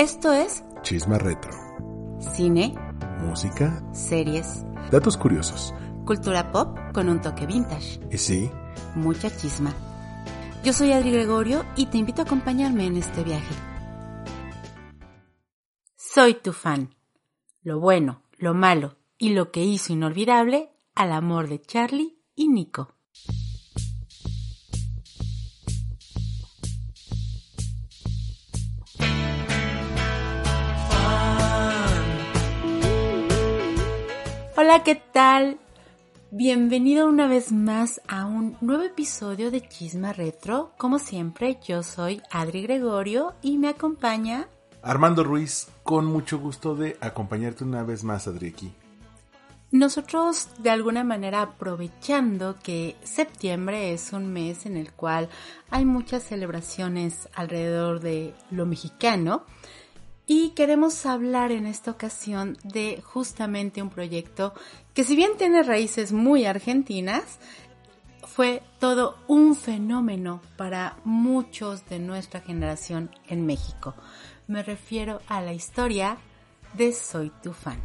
Esto es Chisma Retro. cine, Música, series, datos curiosos. cultura pop con un toque vintage, Y sí, mucha chisma. Yo soy Adri Gregorio y te invito a acompañarme en este viaje. Soy tu fan. Lo bueno, lo malo y lo que hizo inolvidable al amor de Charlie y Nico. Hola, ¿qué tal? Bienvenido una vez más a un nuevo episodio de Chisma Retro. Como siempre, yo soy Adri Gregorio y me acompaña Armando Ruiz, con mucho gusto de acompañarte una vez más, Adri, aquí. Nosotros, de alguna manera, aprovechando que septiembre es un mes en el cual hay muchas celebraciones alrededor de lo mexicano, y queremos hablar en esta ocasión de justamente un proyecto que si bien tiene raíces muy argentinas, fue todo un fenómeno para muchos de nuestra generación en México. Me refiero a la historia de Soy tu fan.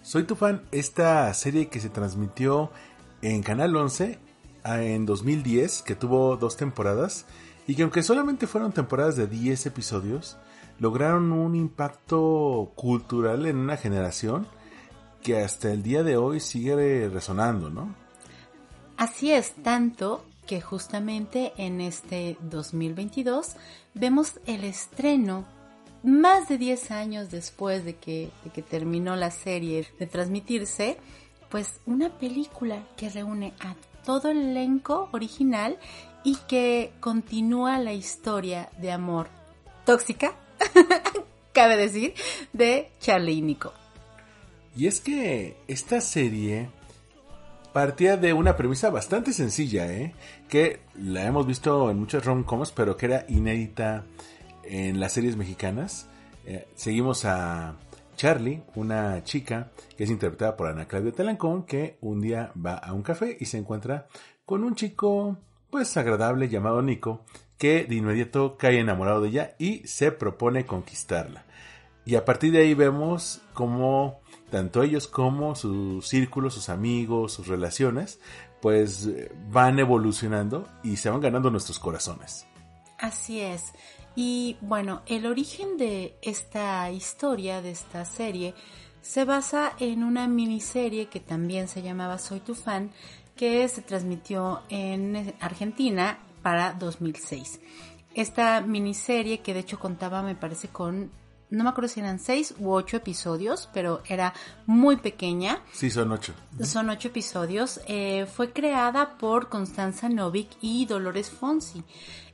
Soy tu fan, esta serie que se transmitió en Canal 11 ah, en 2010, que tuvo dos temporadas, y que aunque solamente fueron temporadas de 10 episodios, lograron un impacto cultural en una generación que hasta el día de hoy sigue resonando, ¿no? Así es, tanto que justamente en este 2022 vemos el estreno más de 10 años después de que, terminó la serie de transmitirse, pues una película que reúne a todo el elenco original y que continúa la historia de amor tóxica, cabe decir, de Charlie y Nico. Y es que esta serie partía de una premisa bastante sencilla, ¿eh? Que la hemos visto en muchas rom-coms, pero que era inédita en las series mexicanas. Eh, seguimos a Charlie, una chica que es interpretada por Ana Claudia Talancón, que un día va a un café y se encuentra con un chico, pues agradable llamado Nico, que de inmediato cae enamorado de ella y se propone conquistarla. Y a partir de ahí vemos cómo tanto ellos como su círculo, sus amigos, sus relaciones, pues van evolucionando y se van ganando nuestros corazones. Así es. Y bueno, el origen de esta historia, de esta serie, se basa en una miniserie que también se llamaba Soy tu fan, que se transmitió en Argentina para 2006. Esta miniserie que de hecho contaba, me parece, con, no me acuerdo si eran seis u ocho episodios, pero era muy pequeña. Sí, son ocho. Son ocho episodios. Eh, fue creada por Constanza Novik y Dolores Fonsi.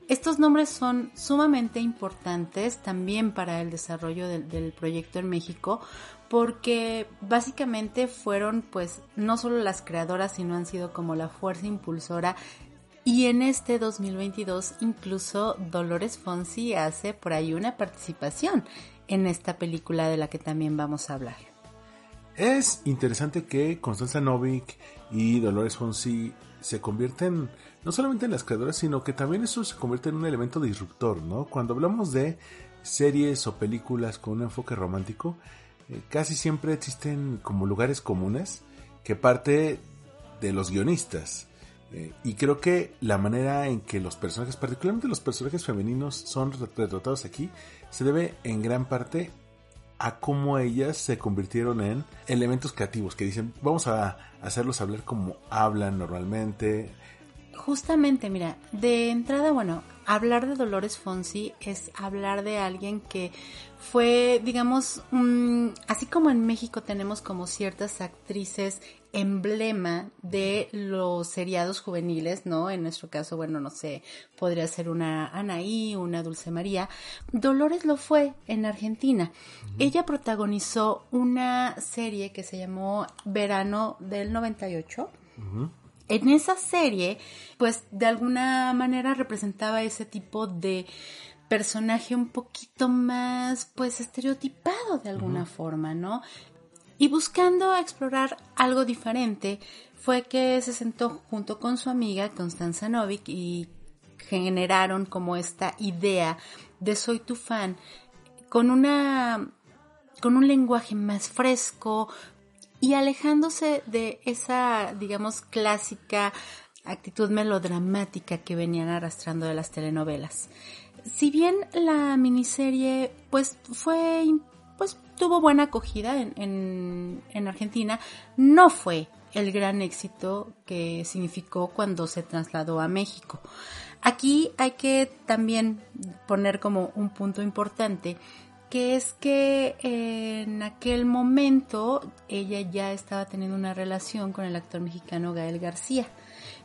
Estos nombres son sumamente importantes también para el desarrollo del, del, proyecto en México porque básicamente fueron pues no solo las creadoras sino han sido como la fuerza impulsora y en este 2022 incluso Dolores Fonsi hace por ahí una participación en esta película de la que también vamos a hablar. Es interesante que Constanza Novik y Dolores Fonsi se convierten no solamente en las creadoras, sino que también eso se convierte en un elemento disruptor, ¿no? Cuando hablamos de series o películas con un enfoque romántico, eh, casi siempre existen como lugares comunes que parte de los guionistas. Eh, y creo que la manera en que los personajes, particularmente los personajes femeninos, son retratados aquí, se debe en gran parte a cómo ellas se convirtieron en elementos creativos que dicen, vamos a hacerlos hablar como hablan normalmente. Justamente, mira, de entrada, bueno, hablar de Dolores Fonsi es hablar de alguien que fue, digamos, um, así como en México tenemos como ciertas actrices emblema de los seriados juveniles, ¿no? En nuestro caso, bueno, no sé, podría ser una Anaí, una Dulce María. Dolores lo fue en Argentina. Ella protagonizó una serie que se llamó Verano del 98. Uh -huh. En esa serie, pues de alguna manera representaba ese tipo de personaje un poquito más, pues, estereotipado de alguna uh -huh. forma, ¿no? Y buscando explorar algo diferente, fue que se sentó junto con su amiga Constanza Novik y generaron como esta idea de Soy tu fan con una con un lenguaje más fresco y alejándose de esa, digamos, clásica actitud melodramática que venían arrastrando de las telenovelas. Si bien la miniserie pues fue pues tuvo buena acogida en, en, Argentina, no fue el gran éxito que significó cuando se trasladó a México. Aquí hay que también poner como un punto importante que es que en aquel momento ella ya estaba teniendo una relación con el actor mexicano Gael García.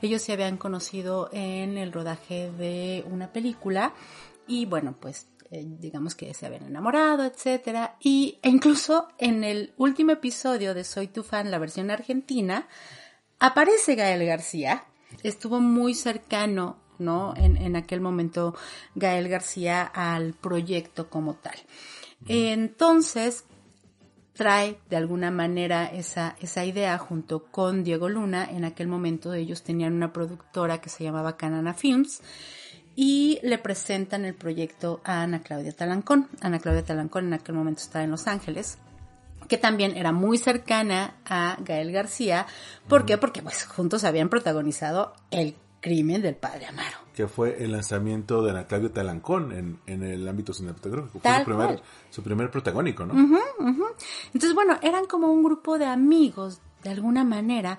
Ellos se habían conocido en el rodaje de una película y bueno, pues eh, digamos que se habían enamorado, etcétera, y e incluso en el último episodio de Soy tu fan, la versión argentina, aparece Gael García. Estuvo muy cercano ¿no? En, en, aquel momento Gael García al proyecto como tal. Entonces, trae de alguna manera esa, esa idea junto con Diego Luna. En aquel momento ellos tenían una productora que se llamaba Canana Films y le presentan el proyecto a Ana Claudia Talancón. Ana Claudia Talancón en aquel momento estaba en Los Ángeles que también era muy cercana a Gael García. ¿Por qué? Porque pues juntos habían protagonizado el crimen del padre Amaro. Que fue el lanzamiento de Ana Claudia Talancón en, en el ámbito cinematográfico. Fue su primer, su primer, protagónico, ¿no? Entonces, bueno, eran como un grupo de amigos, de alguna manera,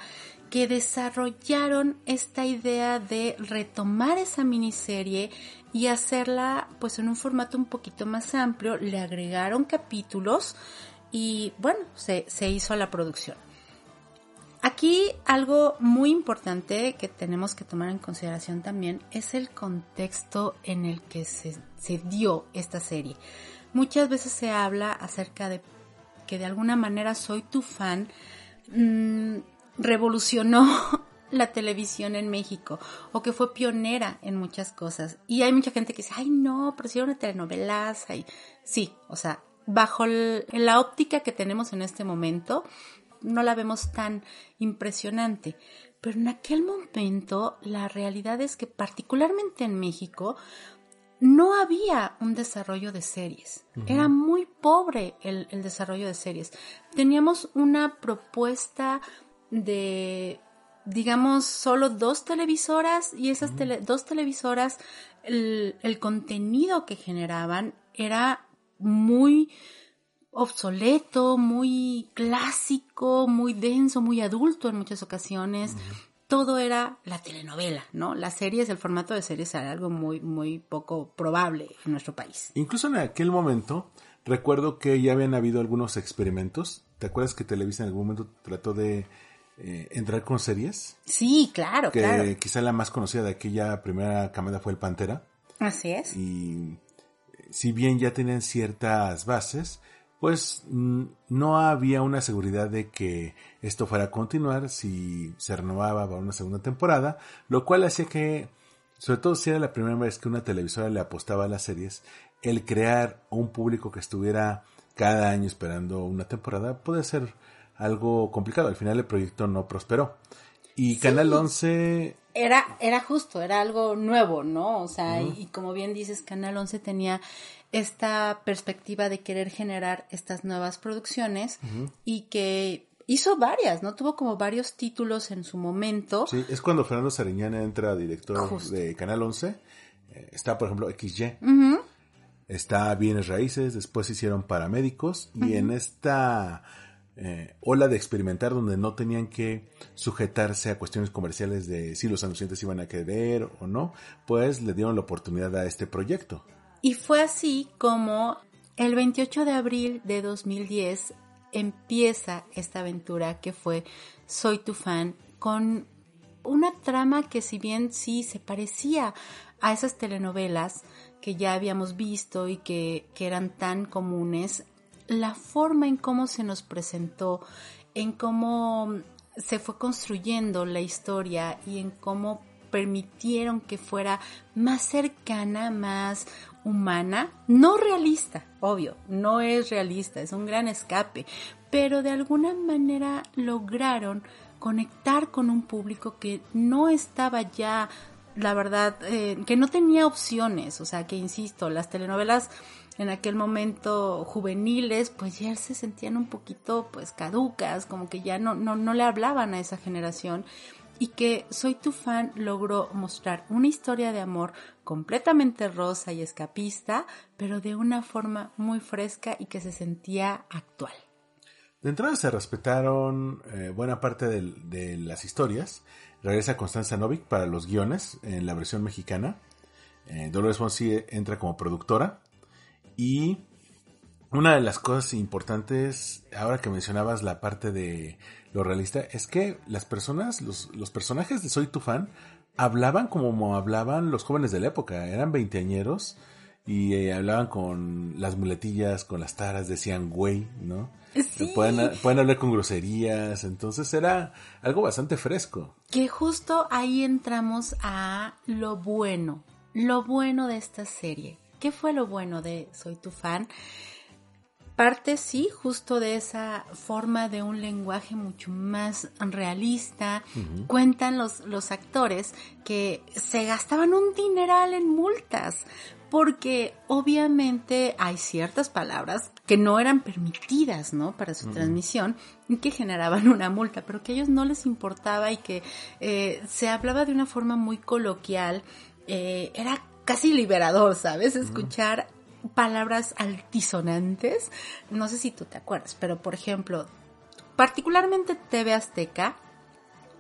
que desarrollaron esta idea de retomar esa miniserie y hacerla pues en un formato un poquito más amplio, le agregaron capítulos y bueno, se, se hizo la producción. Aquí algo muy importante que tenemos que tomar en consideración también es el contexto en el que se, dio esta serie. Muchas veces se habla acerca de que de alguna manera soy tu fan, mm, revolucionó la televisión en México o que fue pionera en muchas cosas. Y hay mucha gente que dice, ay no, pero si era una telenovelaza. Y sí, o sea, bajo la óptica que tenemos en este momento, no la vemos tan impresionante. Pero en aquel momento la realidad es que particularmente en México no había un desarrollo de series. Era muy pobre el, desarrollo de series. Teníamos una propuesta de, digamos, solo dos televisoras y esas dos televisoras, el, el contenido que generaban era muy obsoleto, muy clásico, muy denso, muy adulto en muchas ocasiones. Todo era la telenovela, ¿no? Las series, el formato de series era algo muy, muy poco probable en nuestro país. Incluso en aquel momento, recuerdo que ya habían habido algunos experimentos. ¿Te acuerdas que Televisa en algún momento trató de eh, entrar con series? Sí, claro, que claro. quizá la más conocida de aquella primera camada fue el Pantera. Así es. Y si bien ya tenían ciertas bases, pues mm, no había una seguridad de que esto fuera a continuar si se renovaba para una segunda temporada, lo cual hacía que, sobre todo si era la primera vez que una televisora le apostaba a las series, el crear un público que estuviera cada año esperando una temporada puede ser algo complicado. Al final el proyecto no prosperó. Y Canal 11 era, era justo, era algo nuevo, ¿no? O sea, y, como bien dices, Canal 11 tenía esta perspectiva de querer generar estas nuevas producciones y que hizo varias, ¿no? Tuvo como varios títulos en su momento. Sí, es cuando Fernando Sariñana entra director de Canal 11. Eh, está, por ejemplo, XY. Está Bienes Raíces, después hicieron Paramédicos y en esta eh, ola de experimentar donde no tenían que sujetarse a cuestiones comerciales de si los anunciantes iban a querer o no, pues le dieron la oportunidad a este proyecto. Y fue así como el 28 de abril de 2010 empieza esta aventura que fue Soy tu fan con una trama que si bien sí se parecía a esas telenovelas que ya habíamos visto y que, que eran tan comunes, la forma en cómo se nos presentó, en cómo se fue construyendo la historia y en cómo permitieron que fuera más cercana, más humana, no realista, obvio, no es realista, es un gran escape, pero de alguna manera lograron conectar con un público que no estaba ya la verdad, eh, que no tenía opciones, o sea, que insisto, las telenovelas en aquel momento juveniles, pues ya se sentían un poquito pues caducas, como que ya no, no, no le hablaban a esa generación y que Soy tu fan logró mostrar una historia de amor completamente rosa y escapista, pero de una forma muy fresca y que se sentía actual. De entrada se respetaron eh, buena parte de, las historias. Regresa Constanza Novik para los guiones en la versión mexicana. Eh, Dolores Fonsi entra como productora. Y una de las cosas importantes, ahora que mencionabas la parte de lo realista, es que las personas, los, los personajes de Soy tu fan, hablaban como hablaban los jóvenes de la época. Eran veinteañeros y eh, hablaban con las muletillas, con las taras, decían güey, ¿no? Sí. Pueden, pueden hablar con groserías, entonces era algo bastante fresco. Que justo ahí entramos a lo bueno, lo bueno de esta serie. ¿Qué fue lo bueno de Soy tu fan? Parte sí, justo de esa forma de un lenguaje mucho más realista. Cuentan los, los actores que se gastaban un dineral en multas porque obviamente hay ciertas palabras que no eran permitidas, ¿no? Para su transmisión y que generaban una multa, pero que a ellos no les importaba y que eh, se hablaba de una forma muy coloquial. Eh, era casi liberador, ¿sabes? Escuchar palabras altisonantes. No sé si tú te acuerdas, pero por ejemplo, particularmente TV Azteca,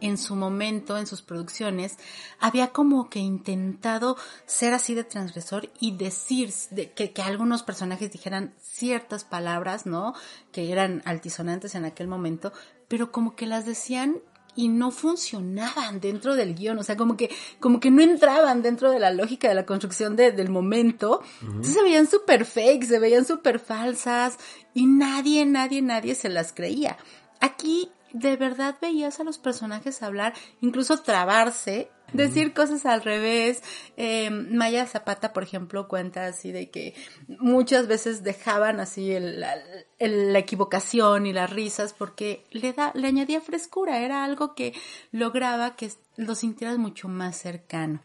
en su momento, en sus producciones, había como que intentado ser así de transgresor y decir que, que, algunos personajes dijeran ciertas palabras, ¿no? Que eran altisonantes en aquel momento, pero como que las decían y no funcionaban dentro del guion, o sea, como que, como que no entraban dentro de la lógica de la construcción del momento. Entonces se veían súper fake, se veían súper falsas y nadie, nadie, nadie se las creía. Aquí de verdad veías a los personajes hablar, incluso trabarse, decir cosas al revés. Eh, Maya Zapata, por ejemplo, cuenta así de que muchas veces dejaban así el, la equivocación y las risas porque le, da, le añadía frescura, era algo que lograba que lo sintieras mucho más cercano.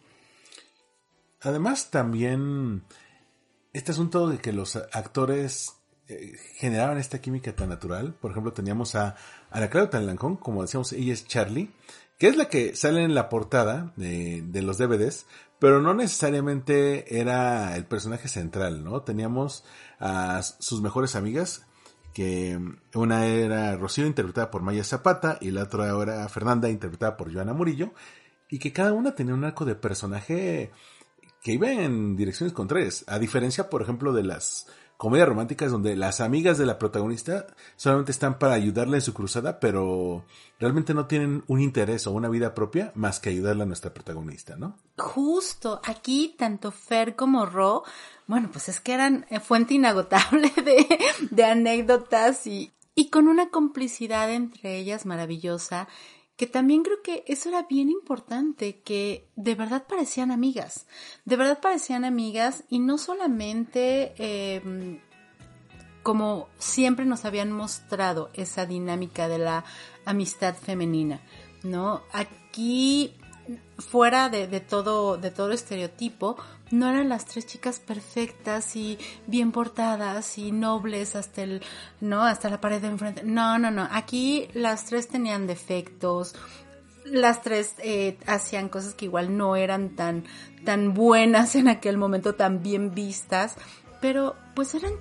Además, también este asunto de que los actores eh, generaban esta química tan natural. Por ejemplo, teníamos a Ana Clara Talancón, como decíamos, ella es Charlie, que es la que sale en la portada de, de, los DVDs, pero no necesariamente era el personaje central, ¿no? Teníamos a sus mejores amigas, que una era Rocío, interpretada por Maya Zapata, y la otra era Fernanda, interpretada por Joana Murillo, y que cada una tenía un arco de personaje que iba en direcciones contrarias, a diferencia, por ejemplo, de las comedias románticas donde las amigas de la protagonista solamente están para ayudarle en su cruzada, pero realmente no tienen un interés o una vida propia más que ayudarle a nuestra protagonista, ¿no? Justo, aquí tanto Fer como Ro, bueno, pues es que eran eh, fuente inagotable de, de anécdotas y, y con una complicidad entre ellas maravillosa que también creo que eso era bien importante, que de verdad parecían amigas, de verdad parecían amigas y no solamente em, como siempre nos habían mostrado esa dinámica de la amistad femenina, ¿no? Aquí fuera de, todo, de todo estereotipo, no eran las tres chicas perfectas y bien portadas y nobles hasta el, no, hasta la pared de enfrente. No, no, no. Aquí las tres tenían defectos. Las tres eh, hacían cosas que igual no eran tan, tan buenas en aquel momento, tan bien vistas, pero pues eran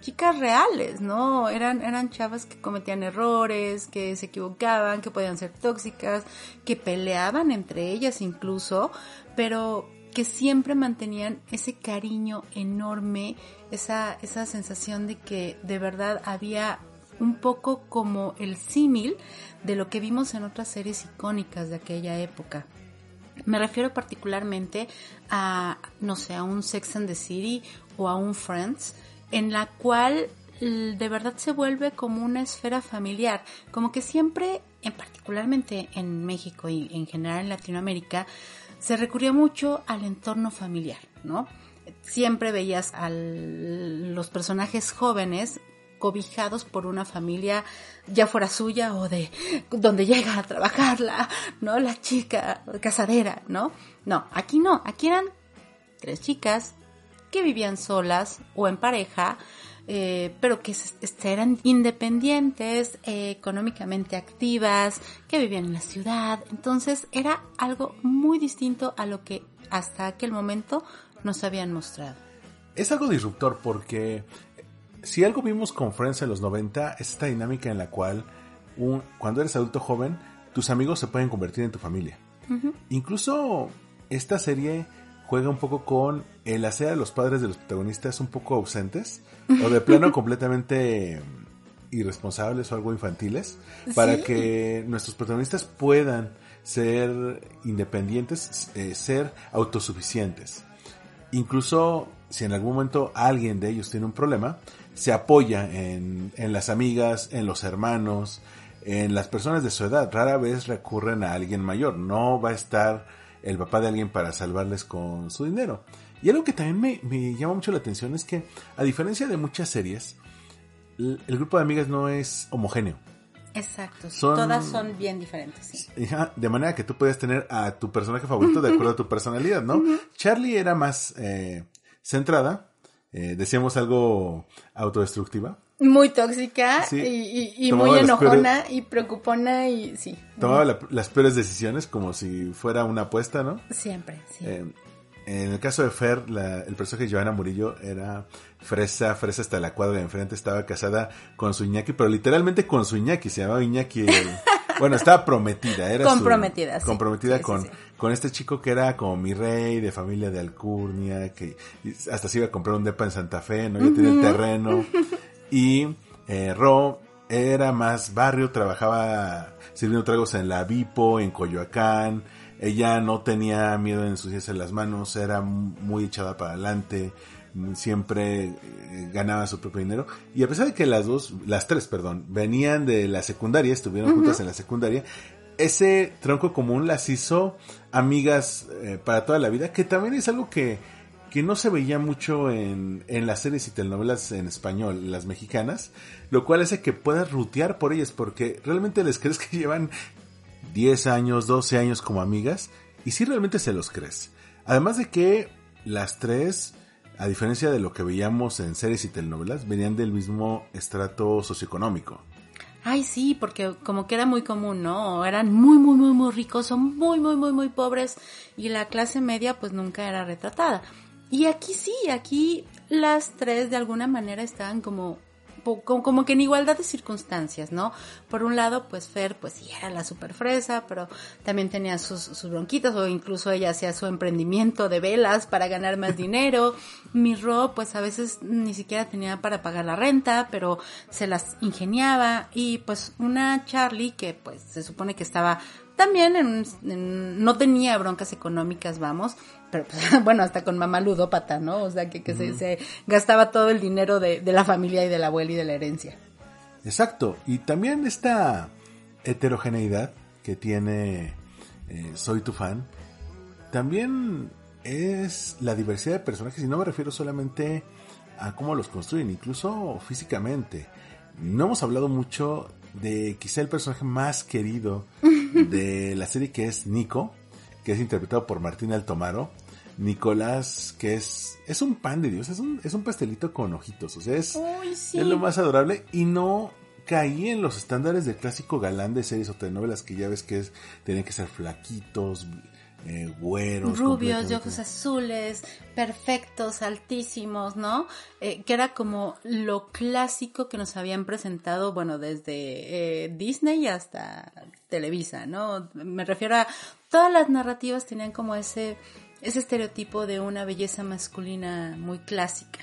chicas reales, ¿no? Eran, eran chavas que cometían errores, que se equivocaban, que podían ser tóxicas, que peleaban entre ellas incluso, pero que siempre mantenían ese cariño enorme, esa, esa sensación de que de verdad había un poco como el símil de lo que vimos en otras series icónicas de aquella época. Me refiero particularmente a, no sé, a un Sex and the City o a un Friends, en la cual de verdad se vuelve como una esfera familiar, como que siempre, en particularmente en México y en general en Latinoamérica, se recurría mucho al entorno familiar, ¿no? Siempre veías a los personajes jóvenes cobijados por una familia, ya fuera suya o de donde llega a trabajarla, ¿no? La chica casadera, ¿no? No, aquí no, aquí eran tres chicas que vivían solas o en pareja, eh, pero que eran independientes, eh, económicamente activas, que vivían en la ciudad. Entonces era algo muy distinto a lo que hasta aquel momento nos habían mostrado. Es algo disruptor porque si algo vimos con Friends en los 90 es esta dinámica en la cual un, cuando eres adulto joven, tus amigos se pueden convertir en tu familia. Incluso esta serie juega un poco con el hacer a los padres de los protagonistas un poco ausentes o de plano completamente irresponsables o algo infantiles para que nuestros protagonistas puedan ser independientes, eh, ser autosuficientes. Incluso si en algún momento alguien de ellos tiene un problema, se apoya en, en las amigas, en los hermanos, en las personas de su edad. Rara vez recurren a alguien mayor. No va a estar el papá de alguien para salvarles con su dinero. Y algo que también me, llama mucho la atención es que, a diferencia de muchas series, el, grupo de amigas no es homogéneo. Exacto, todas son bien diferentes. De manera que tú puedes tener a tu personaje favorito de acuerdo a tu personalidad, ¿no? Charlie era más eh, centrada, eh, decíamos algo autodestructiva. Muy tóxica y, muy enojona y preocupona y sí. Tomaba las peores decisiones como si fuera una apuesta, ¿no? Siempre, sí. Eh, en el caso de Fer, el personaje de Joana Murillo era fresa, fresa hasta la cuadra de enfrente, estaba casada con su Iñaki, pero literalmente con su Iñaki, se llamaba Iñaki. bueno, estaba prometida, era comprometida, sí. comprometida con, con este chico que era como mi rey, de familia de Alcurnia, que hasta se iba a comprar un depa en Santa Fe, ¿no? Ya tenía el terreno. Y eh, Ro era más barrio, trabajaba sirviendo tragos en la Vipo, en Coyoacán. Ella no tenía miedo de ensuciarse las manos, era muy echada para adelante, siempre eh, ganaba su propio dinero. Y a pesar de que las dos, las tres, perdón, venían de la secundaria, estuvieron juntas en la secundaria, ese tronco común las hizo amigas eh, para toda la vida, que también es algo que que no se veía mucho en, en las series y telenovelas en español, las mexicanas, lo cual hace que puedas rutear por ellas, porque realmente les crees que llevan 10 años, 12 años como amigas, y sí realmente se los crees. Además de que las tres, a diferencia de lo que veíamos en series y telenovelas, venían del mismo estrato socioeconómico. Ay, sí, porque como que era muy común, ¿no? Eran muy, muy, muy, muy ricos o muy, muy, muy, muy pobres y la clase media pues nunca era retratada. Y aquí sí, aquí las tres de alguna manera estaban como como, que en igualdad de circunstancias, ¿no? Por un lado, pues Fer, pues sí, era la super fresa, pero también tenía sus, sus bronquitas, o incluso ella hacía su emprendimiento de velas para ganar más dinero. Mi pues a veces ni siquiera tenía para pagar la renta, pero se las ingeniaba. Y pues una Charlie, que pues se supone que estaba también en, no tenía broncas económicas, vamos, pero pues, bueno, hasta con mamá ludópata, ¿no? O sea, que, que se, gastaba todo el dinero de, la familia y del abuelo y de la herencia. Exacto, y también esta heterogeneidad que tiene eh, Soy tu fan, también es la diversidad de personajes, y no me refiero solamente a cómo los construyen, incluso físicamente. No hemos hablado mucho de quizá el personaje más querido de la serie que es Nico, que es interpretado por Martín Altomaro. Nicolás, que es, es un pan de Dios, es un, es un pastelito con ojitos, o sea, es, es lo más adorable y no caí en los estándares del clásico galán de series o telenovelas que ya ves que es, tienen que ser flaquitos, eh, güeros. Rubios, de ojos azules, perfectos, altísimos, ¿no? Eh, que era como lo clásico que nos habían presentado, bueno, desde eh, Disney hasta Televisa, ¿no? Me refiero a todas las narrativas tenían como ese, ese estereotipo de una belleza masculina muy clásica.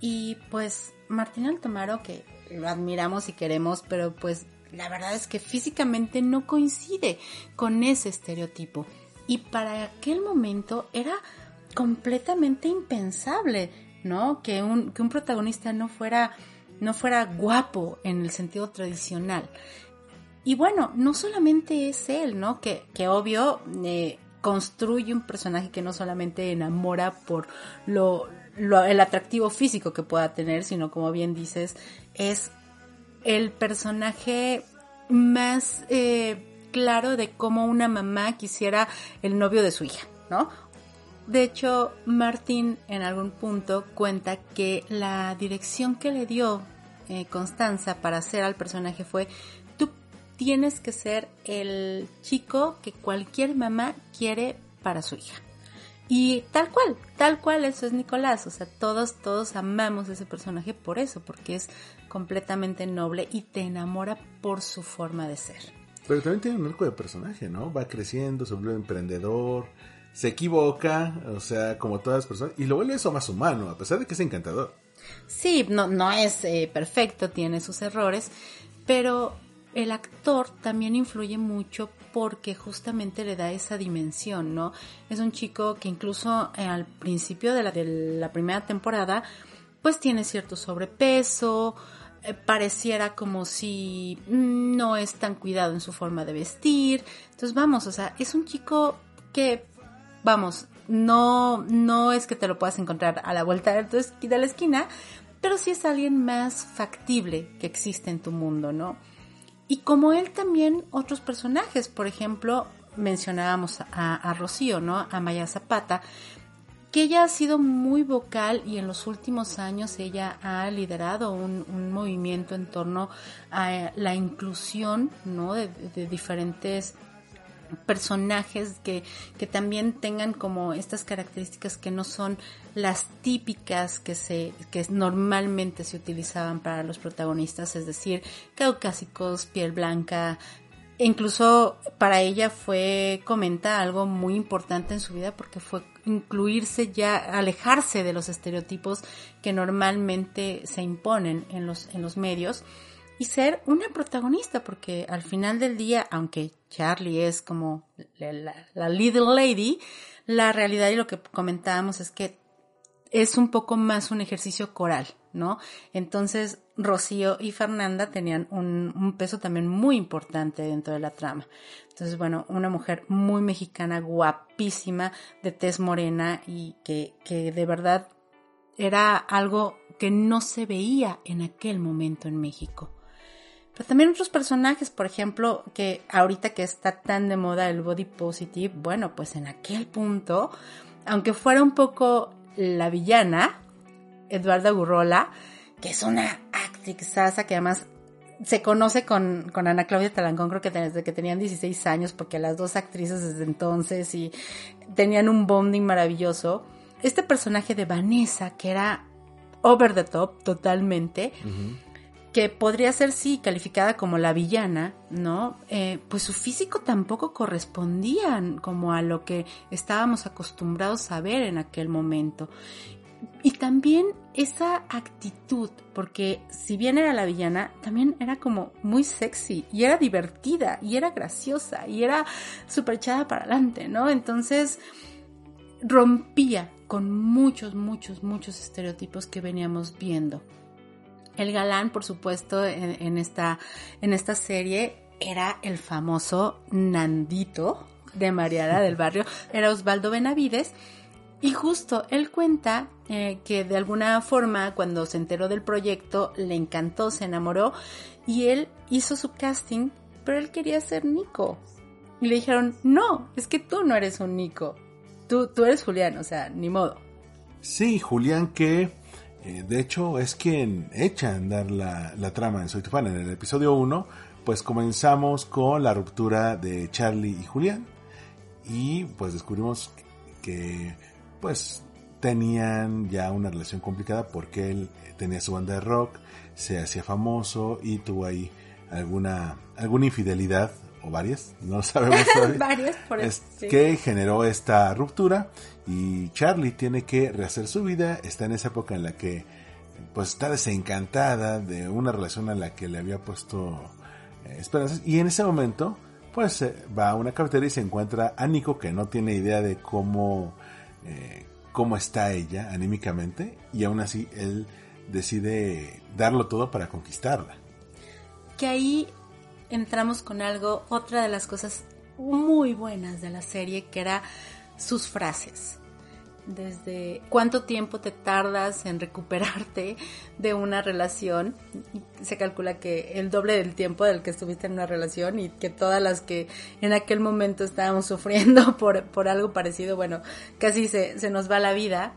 Y pues Martín Altomaro, que lo admiramos y queremos, pero pues la verdad es que físicamente no coincide con ese estereotipo. Y para aquel momento era completamente impensable, ¿no? Que un, que un protagonista no fuera, no fuera guapo en el sentido tradicional. Y bueno, no solamente es él, ¿no? Que, que obvio eh, construye un personaje que no solamente enamora por lo, el atractivo físico que pueda tener, sino como bien dices, es el personaje más eh, claro de cómo una mamá quisiera el novio de su hija, ¿no? De hecho, Martín en algún punto cuenta que la dirección que le dio eh, Constanza para hacer al personaje fue, tienes que ser el chico que cualquier mamá quiere para su hija. Y tal cual, tal cual eso es Nicolás. O sea, todos, todos amamos ese personaje por eso, porque es completamente noble y te enamora por su forma de ser. Pero también tiene un arco de personaje, ¿no? Va creciendo, se vuelve emprendedor, se equivoca, o sea, como todas las personas, y lo vuelve eso más humano, a pesar de que es encantador. Sí, no, no es eh, perfecto, tiene sus errores, pero el actor también influye mucho porque justamente le da esa dimensión, ¿no? Es un chico que incluso eh, al principio de la, de la primera temporada, pues tiene cierto sobrepeso, eh, pareciera como si no es tan cuidado en su forma de vestir. Entonces vamos, o sea, es un chico que, vamos, no, no es que te lo puedas encontrar a la vuelta de la esquina, pero sí es alguien más factible que existe en tu mundo, ¿no? Y como él también otros personajes, por ejemplo, mencionábamos a, Rocío, ¿no? A Maya Zapata, que ella ha sido muy vocal y en los últimos años ella ha liderado un, movimiento en torno a la inclusión, ¿no? De, de diferentes personajes que, que también tengan como estas características que no son las típicas que se que normalmente se utilizaban para los protagonistas, es decir, caucásicos, piel blanca, incluso para ella fue comenta algo muy importante en su vida porque fue incluirse ya alejarse de los estereotipos que normalmente se imponen en los en los medios y ser una protagonista, porque al final del día, aunque Charlie es como la, little lady, la realidad y lo que comentábamos es que es un poco más un ejercicio coral, ¿no? Entonces, Rocío y Fernanda tenían un, peso también muy importante dentro de la trama. Entonces, bueno, una mujer muy mexicana, guapísima, de tez morena y que, que de verdad era algo que no se veía en aquel momento en México. Pero también otros personajes, por ejemplo, que ahorita que está tan de moda el body positive, bueno, pues en aquel punto, aunque fuera un poco la villana, Eduarda Gurrola, que es una actrizaza que además se conoce con, con, Ana Claudia Talancón, creo que desde que tenían 16 años, porque las dos actrices desde entonces y tenían un bonding maravilloso. Este personaje de Vanessa, que era over the top totalmente, que podría ser sí calificada como la villana, ¿no? Eh, pues su físico tampoco correspondía como a lo que estábamos acostumbrados a ver en aquel momento. Y también esa actitud, porque si bien era la villana, también era como muy sexy y era divertida y era graciosa y era súper echada para adelante, ¿no? Entonces rompía con muchos, muchos, muchos estereotipos que veníamos viendo. El galán, por supuesto, en, esta, en esta serie era el famoso Nandito de Mariana del Barrio, era Osvaldo Benavides. Y justo él cuenta eh, que de alguna forma cuando se enteró del proyecto le encantó, se enamoró y él hizo su casting, pero él quería ser Nico. Y le dijeron, no, es que tú no eres un Nico, tú, tú eres Julián, o sea, ni modo. Sí, Julián que eh, de hecho, es quien echa a andar la, trama en Soy tu fan. En el episodio 1, pues comenzamos con la ruptura de Charlie y Julián. Y pues descubrimos que pues tenían ya una relación complicada porque él tenía su banda de rock, se hacía famoso y tuvo ahí alguna, alguna infidelidad o varias, no lo sabemos todavía. varias, por eso. Que generó esta ruptura y Charlie tiene que rehacer su vida, está en esa época en la que pues está desencantada de una relación a la que le había puesto eh, esperanzas. Y en ese momento pues va a una cafetería y se encuentra a Nico que no tiene idea de cómo eh, cómo está ella anímicamente. Y aún así él decide darlo todo para conquistarla. Que ahí entramos con algo, otra de las cosas muy buenas de la serie, que era sus frases. desde cuánto tiempo te tardas en recuperarte de una relación. Se calcula que el doble del tiempo del que estuviste en una relación y que todas las que en aquel momento estábamos sufriendo por, por algo parecido, bueno, casi se, se nos va la vida.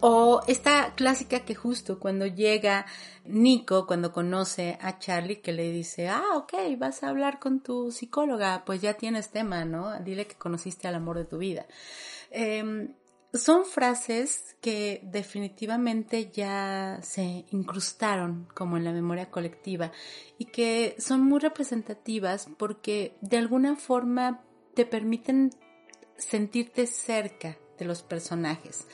O esta clásica que justo cuando llega Nico, cuando conoce a Charlie, que le dice, ah, ok, vas a hablar con tu psicóloga, pues ya tienes tema, ¿no? Dile que conociste al amor de tu vida. Em, son frases que definitivamente ya se incrustaron como en la memoria colectiva y que son muy representativas porque de alguna forma te permiten sentirte cerca de los personajes.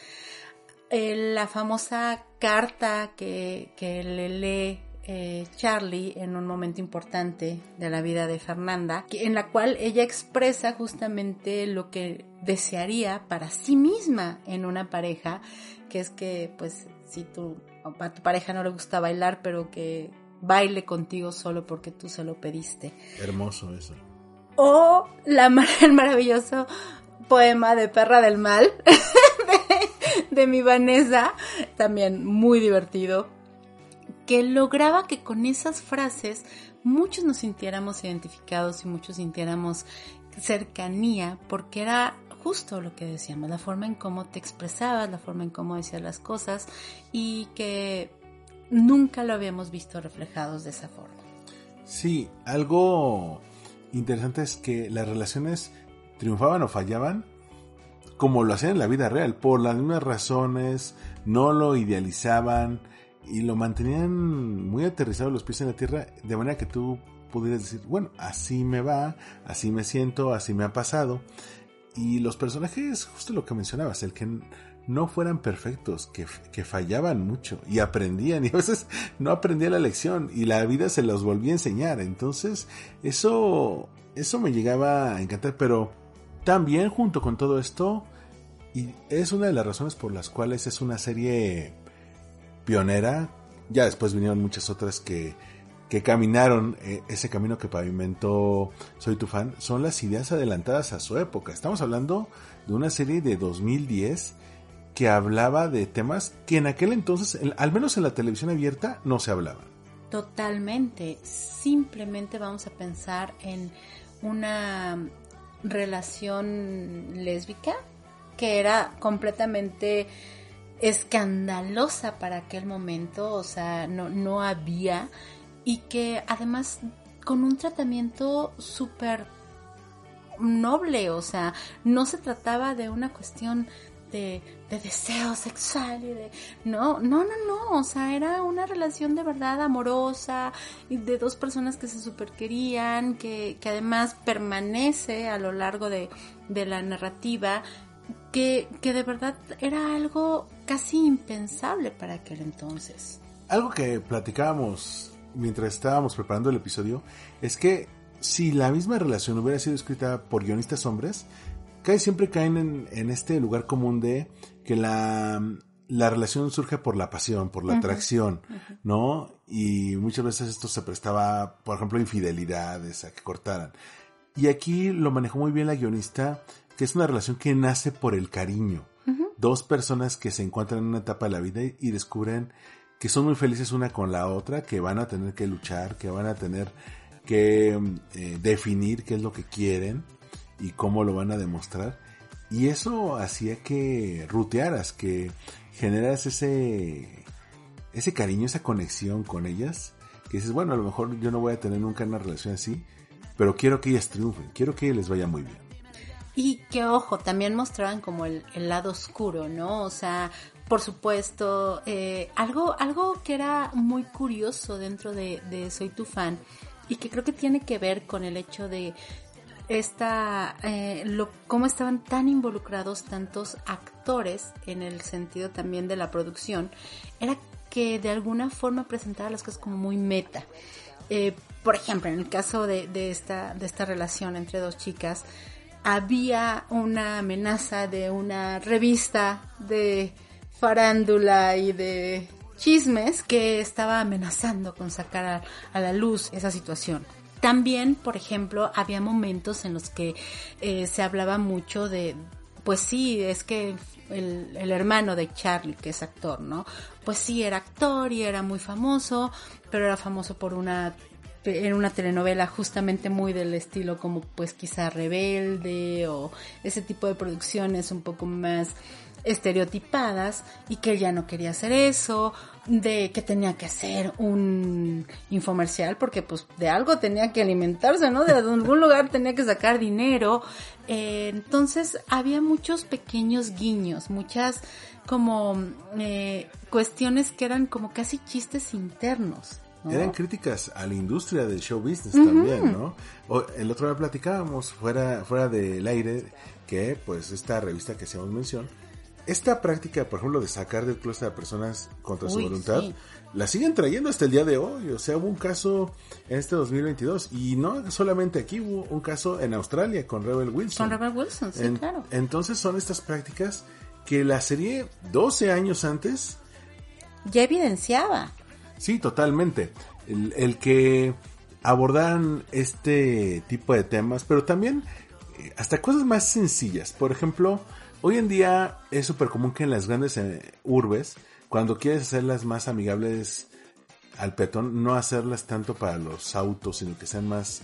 Eh, la famosa carta que, le lee eh, Charlie en un momento importante de la vida de Fernanda, en la cual ella expresa justamente lo que desearía para sí misma en una pareja, que es que pues si tu, a tu pareja no le gusta bailar, pero que baile contigo solo porque tú se lo pediste. Hermoso eso. O la, el maravilloso poema de Perra del Mal de, mi Vanessa, también muy divertido, que lograba que con esas frases muchos nos sintiéramos identificados y muchos sintiéramos cercanía, porque era justo lo que decíamos, la forma en cómo te expresabas, la forma en cómo decías las cosas y que nunca lo habíamos visto reflejados de esa forma. Sí, algo interesante es que las relaciones triunfaban o fallaban como lo hacían en la vida real, por las mismas razones, no lo idealizaban y lo mantenían muy aterrizado los pies en la tierra, de manera que tú pudieras decir, bueno, así me va, así me siento, así me ha pasado. Y los personajes, justo lo que mencionabas, el que no fueran perfectos, que, que, fallaban mucho y aprendían y a veces no aprendía la lección y la vida se los volvía a enseñar. Entonces, eso, eso me llegaba a encantar, pero también junto con todo esto, y es una de las razones por las cuales es una serie pionera, ya después vinieron muchas otras que, que caminaron eh, ese camino que pavimentó Soy tu fan, son las ideas adelantadas a su época. Estamos hablando de una serie de 2010 que hablaba de temas que en aquel entonces, al menos en la televisión abierta, no se hablaban. Totalmente. Simplemente vamos a pensar en una relación lésbica que era completamente escandalosa para aquel momento, o sea, no, no había, y que además con un tratamiento súper noble, o sea, no se trataba de una cuestión de, deseo sexual y de... No, no, no, no, o sea, era una relación de verdad amorosa y de dos personas que se super querían, que, que además permanece a lo largo de, de la narrativa, que, que de verdad era algo casi impensable para aquel entonces. Algo que platicábamos mientras estábamos preparando el episodio es que si la misma relación hubiera sido escrita por guionistas hombres, casi siempre caen en, este lugar común de que la, relación surge por la pasión, por la atracción, ¿no? Y muchas veces esto se prestaba, por ejemplo, a infidelidades, a que cortaran. Y aquí lo manejó muy bien la guionista, que es una relación que nace por el cariño. Dos personas que se encuentran en una etapa de la vida y descubren que son muy felices una con la otra, que van a tener que luchar, que van a tener que eh, definir qué es lo que quieren y cómo lo van a demostrar. Y eso hacía que rutearas, que generas ese, ese cariño, esa conexión con ellas, que dices, bueno, a lo mejor yo no voy a tener nunca una relación así, pero quiero que ellas triunfen, quiero que les vaya muy bien. Y que ojo, también mostraban como el, lado oscuro, ¿no? O sea, por supuesto, eh, algo, algo que era muy curioso dentro de, de Soy tu fan y que creo que tiene que ver con el hecho de esta, eh, lo, cómo estaban tan involucrados tantos actores en el sentido también de la producción, era que de alguna forma presentaba las cosas como muy meta. Eh, por ejemplo, en el caso de, esta, de esta relación entre dos chicas, había una amenaza de una revista de farándula y de chismes que estaba amenazando con sacar a la luz esa situación. También, por ejemplo, había momentos en los que eh, se hablaba mucho de pues sí, es que el, el, hermano de Charlie, que es actor, ¿no? Pues sí, era actor y era muy famoso, pero era famoso por una en una telenovela justamente muy del estilo como pues quizá rebelde o ese tipo de producciones un poco más estereotipadas y que él ya no quería hacer eso, de que tenía que hacer un infomercial porque pues de algo tenía que alimentarse, ¿no? De algún lugar tenía que sacar dinero. Eh, entonces había muchos pequeños guiños, muchas como eh, cuestiones que eran como casi chistes internos. Eran críticas a la industria del show business también, ¿no? el otro día platicábamos fuera, fuera del aire que pues esta revista que hacíamos mención esta práctica, por ejemplo, de sacar del closet a personas contra su voluntad, la siguen trayendo hasta el día de hoy. O sea, hubo un caso en este 2022 y no solamente aquí, hubo un caso en Australia con Rebel Wilson. Con Rebel Wilson, sí, claro. Entonces son estas prácticas que la serie 12 años antes ya evidenciaba. Sí, totalmente. El, el que abordaran este tipo de temas, pero también eh, hasta cosas más sencillas. Por ejemplo, Hoy en día es súper común que en las grandes eh, urbes, cuando quieres hacerlas más amigables al peatón, no hacerlas tanto para los autos, sino que sean más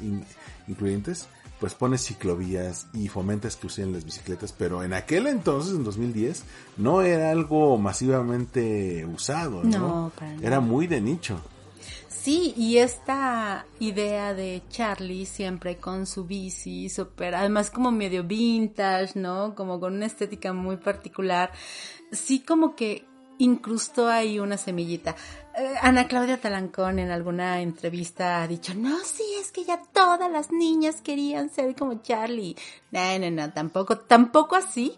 incluyentes, pues pones ciclovías y fomentas que usen las bicicletas, pero en aquel entonces, en 2010, no era algo masivamente usado, ¿no? era muy de nicho. Sí, y esta idea de Charlie siempre con su bici, super, además como medio vintage, ¿no? Como con una estética muy particular, sí como que incrustó ahí una semillita. Eh, Ana Claudia Talancón en alguna entrevista ha dicho, no, sí, es que ya todas las niñas querían ser como Charlie. No, no, no, tampoco, tampoco así,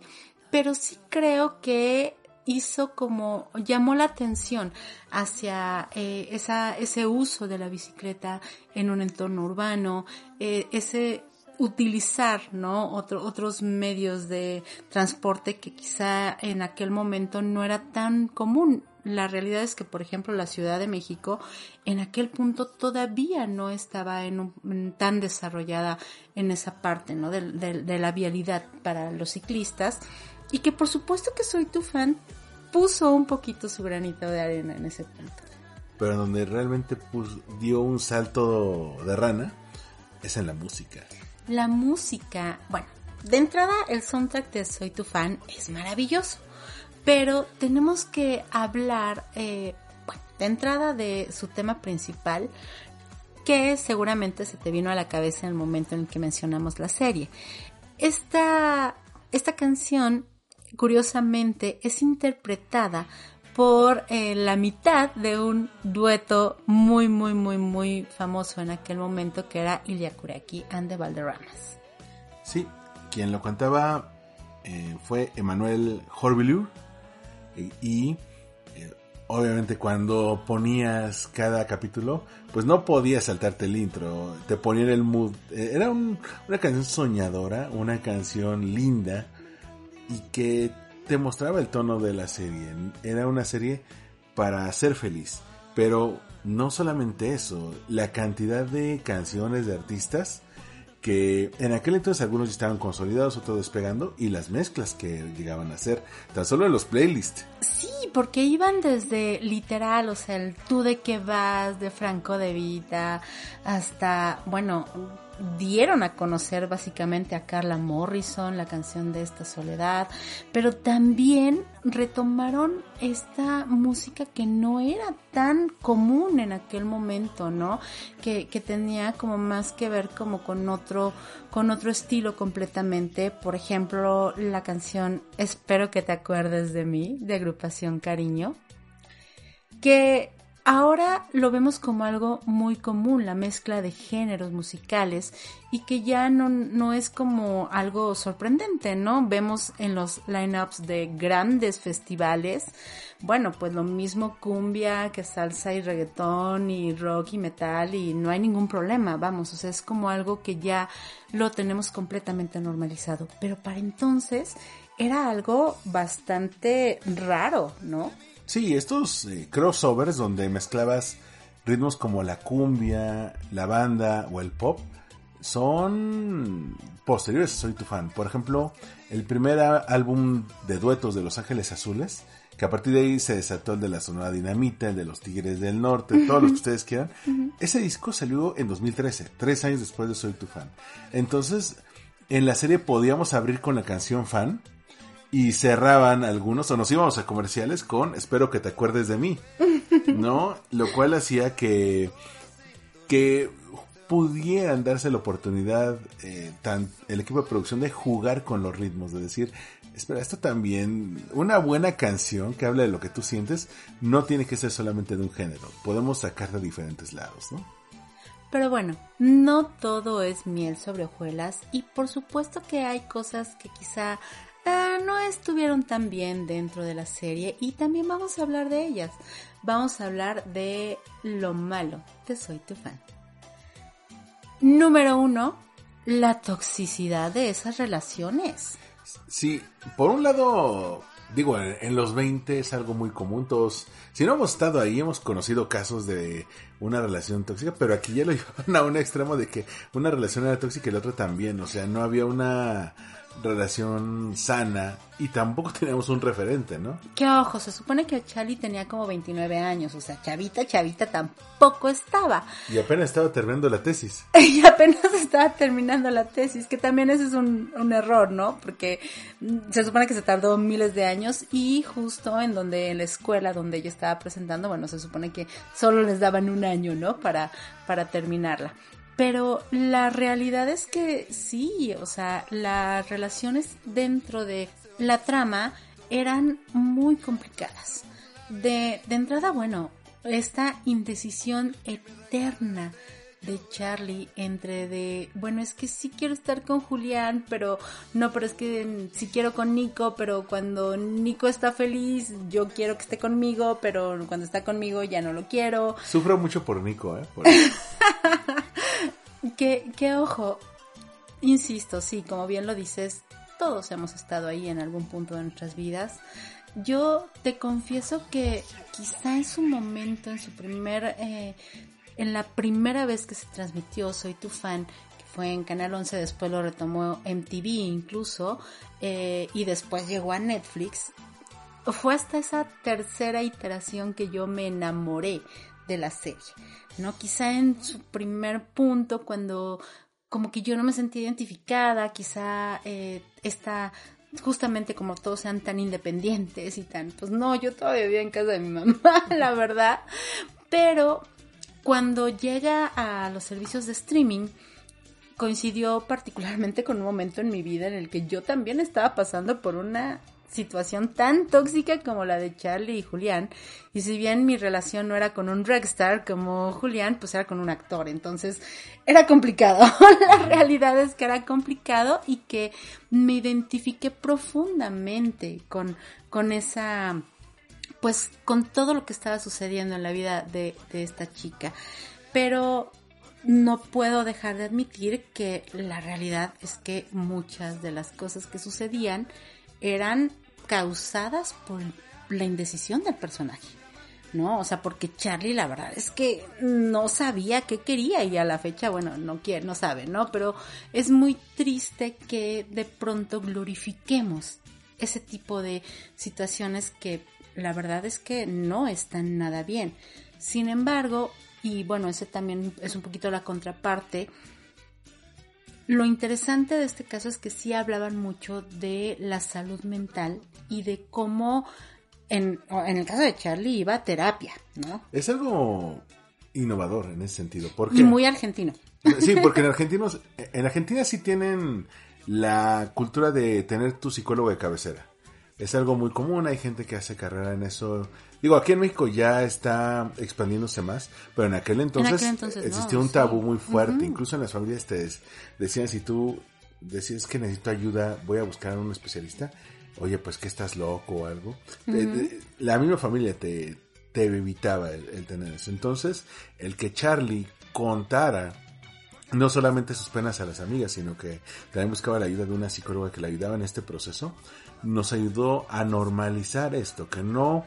pero sí creo que hizo como llamó la atención hacia eh, esa, ese uso de la bicicleta en un entorno urbano, eh, ese utilizar ¿no? Otro, otros medios de transporte que quizá en aquel momento no era tan común. La realidad es que, por ejemplo, la Ciudad de México en aquel punto todavía no estaba en tan desarrollada en esa parte ¿no? de, de la vialidad para los ciclistas y que por supuesto que soy tu fan, puso un poquito su granito de arena en ese punto. Pero donde realmente dio un salto de rana es en la música. La música, bueno, de entrada el soundtrack de Soy tu fan es maravilloso, pero tenemos que hablar, eh, bueno, de entrada de su tema principal, que seguramente se te vino a la cabeza en el momento en el que mencionamos la serie. Esta, esta canción curiosamente, es interpretada por eh, la mitad de un dueto muy, muy, muy, muy famoso en aquel momento que era Ilya Kuraki and Valderramas. Sí, quien lo cantaba eh, fue Emanuel Horvilur y, eh, obviamente cuando ponías cada capítulo, pues no podías saltarte el intro, te ponían el mood. Era una canción soñadora, una canción linda y que te mostraba el tono de la serie. Era una serie para ser feliz. Pero no solamente eso, la cantidad de canciones de artistas que en aquel entonces algunos estaban consolidados, otros despegando, y las mezclas que llegaban a hacer, tan solo en los playlists. Sí, porque iban desde literal, o sea, el tú de qué vas, de Franco de Vita, hasta, bueno, dieron a conocer básicamente a Carla Morrison, la canción de esta soledad, pero también retomaron esta música que no era tan común en aquel momento, ¿no? Que, que tenía como más que ver como con otro, con otro estilo completamente. Por ejemplo, la canción Espero que te acuerdes de mí, de agrupación Cariño, que Ahora lo vemos como algo muy común, la mezcla de géneros musicales y que ya no, no es como algo sorprendente, ¿no? Vemos en los lineups de grandes festivales, bueno, pues lo mismo cumbia que salsa y reggaetón y rock y metal y no hay ningún problema, vamos, o sea, es como algo que ya lo tenemos completamente normalizado, pero para entonces era algo bastante raro, ¿no? Sí, estos eh, crossovers donde mezclabas ritmos como la cumbia, la banda o el pop, son posteriores a Soy tu fan. Por ejemplo, el primer álbum de duetos de Los Ángeles Azules, que a partir de ahí se desató el de la Sonora Dinamita, el de los Tigres del Norte, todos los que ustedes quieran. Ese disco salió en 2013, tres años después de Soy tu fan. Entonces, en la serie podíamos abrir con la canción fan y cerraban algunos, o nos íbamos a comerciales con Espero que te acuerdes de mí, ¿no? Lo cual hacía que, que pudieran darse la oportunidad, eh, tan, el equipo de producción, de jugar con los ritmos, de decir, espera, esto también, una buena canción que habla de lo que tú sientes, no tiene que ser solamente de un género, podemos sacar de diferentes lados, ¿no? Pero bueno, no todo es miel sobre hojuelas y por supuesto que hay cosas que quizá eh, no estuvieron tan bien dentro de la serie y también vamos a hablar de ellas. Vamos a hablar de lo malo de Soy tu fan. Número uno, la toxicidad de esas relaciones. Sí, por un lado, digo, en los 20 es algo muy común. Todos, si no hemos estado ahí, hemos conocido casos de una relación tóxica, pero aquí ya lo llevan a un extremo de que una relación era tóxica y la otra también. O sea, no había una relación sana y tampoco teníamos un referente, ¿no? Qué ojo, se supone que Charlie tenía como 29 años, o sea, chavita, chavita tampoco estaba. Y apenas estaba terminando la tesis. y apenas estaba terminando la tesis, que también ese es un, un error, ¿no? Porque se supone que se tardó miles de años y justo en donde, en la escuela donde ella estaba presentando, bueno, se supone que solo les daban un año, ¿no? Para, para terminarla. Pero la realidad es que sí, o sea, las relaciones dentro de la trama eran muy complicadas. De, de entrada, bueno, esta indecisión eterna de Charlie entre de, bueno, es que sí quiero estar con Julián, pero no, pero es que sí quiero con Nico, pero cuando Nico está feliz, yo quiero que esté conmigo, pero cuando está conmigo ya no lo quiero. Sufro mucho por Nico, ¿eh? que, que ojo, insisto, sí, como bien lo dices, todos hemos estado ahí en algún punto de nuestras vidas. Yo te confieso que quizá en su momento, en su primer eh, en la primera vez que se transmitió Soy tu fan, que fue en Canal 11, después lo retomó MTV incluso, eh, y después llegó a Netflix, fue hasta esa tercera iteración que yo me enamoré de la serie, ¿no? Quizá en su primer punto, cuando como que yo no me sentí identificada, quizá eh, esta justamente como todos sean tan independientes y tan, pues no, yo todavía vivía en casa de mi mamá, la verdad, pero cuando llega a los servicios de streaming, coincidió particularmente con un momento en mi vida en el que yo también estaba pasando por una situación tan tóxica como la de Charlie y Julián. Y si bien mi relación no era con un rockstar como Julián, pues era con un actor. Entonces era complicado. la realidad es que era complicado y que me identifiqué profundamente con, con esa pues con todo lo que estaba sucediendo en la vida de, esta chica. Pero no puedo dejar de admitir que la realidad es que muchas de las cosas que sucedían eran causadas por la indecisión del personaje. ¿no? O sea, porque Charlie la verdad es que no sabía qué quería y a la fecha, bueno, no quiere, no sabe, ¿no? Pero es muy triste que de pronto glorifiquemos ese tipo de situaciones que la verdad es que no están nada bien. Sin embargo, y bueno, ese también es un poquito la contraparte, lo interesante de este caso es que sí hablaban mucho de la salud mental y de cómo, en, en el caso de Charlie, iba a terapia, ¿no? Es algo innovador en ese sentido. Porque, y muy argentino. Sí, porque en, argentinos, en Argentina sí tienen la cultura de tener tu psicólogo de cabecera es algo muy común, hay gente que hace carrera en eso. Digo, aquí en México ya está expandiéndose más, pero en aquel entonces, existía un tabú muy fuerte. Incluso en las familias te decían, si tú decías que necesito ayuda, voy a buscar a un especialista. Oye, pues que estás loco o algo. la misma familia te, te evitaba el tener eso. Entonces, el que Charlie contara no solamente sus penas a las amigas, sino que también buscaba la ayuda de una psicóloga que le ayudaba en este proceso, nos ayudó a normalizar esto, que no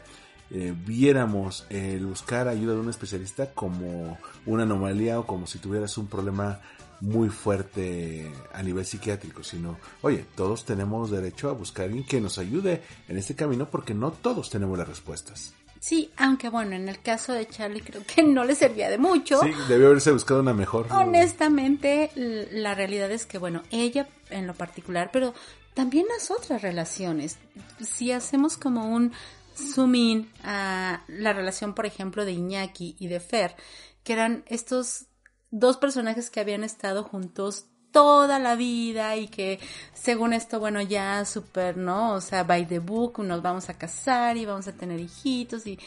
eh, viéramos el buscar ayuda de un especialista como una anomalía o como si tuvieras un problema muy fuerte a nivel psiquiátrico, sino, oye, todos tenemos derecho a buscar a alguien que nos ayude en este camino porque no todos tenemos las respuestas. Sí, aunque bueno, en el caso de Charlie creo que no le servía de mucho. Sí, debió haberse buscado una mejor. Honestamente, la realidad es que bueno, ella en lo particular, pero también las otras relaciones. Si hacemos como un zoom in a la relación, por ejemplo, de Iñaki y de Fer, que eran estos dos personajes que habían estado juntos toda la vida y que según esto, bueno, ya súper, ¿no? O sea, by the book, nos vamos a casar y vamos a tener hijitos y,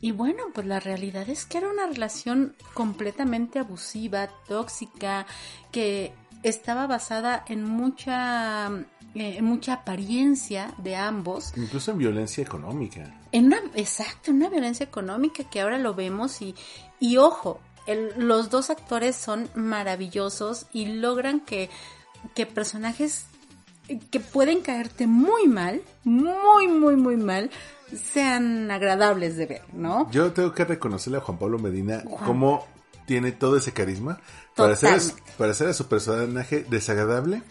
y bueno, pues la realidad es que era una relación completamente abusiva, tóxica, que estaba basada en mucha eh, en mucha apariencia de ambos. Incluso en violencia económica. En una, exacto, una violencia económica que ahora lo vemos y, y ojo, los dos actores son maravillosos y logran que, que personajes que pueden caerte muy mal, muy, muy, muy mal, sean agradables de ver, ¿no? Yo tengo que reconocerle a Juan Pablo Medina cómo tiene todo ese carisma para hacer, para hacer a su personaje desagradable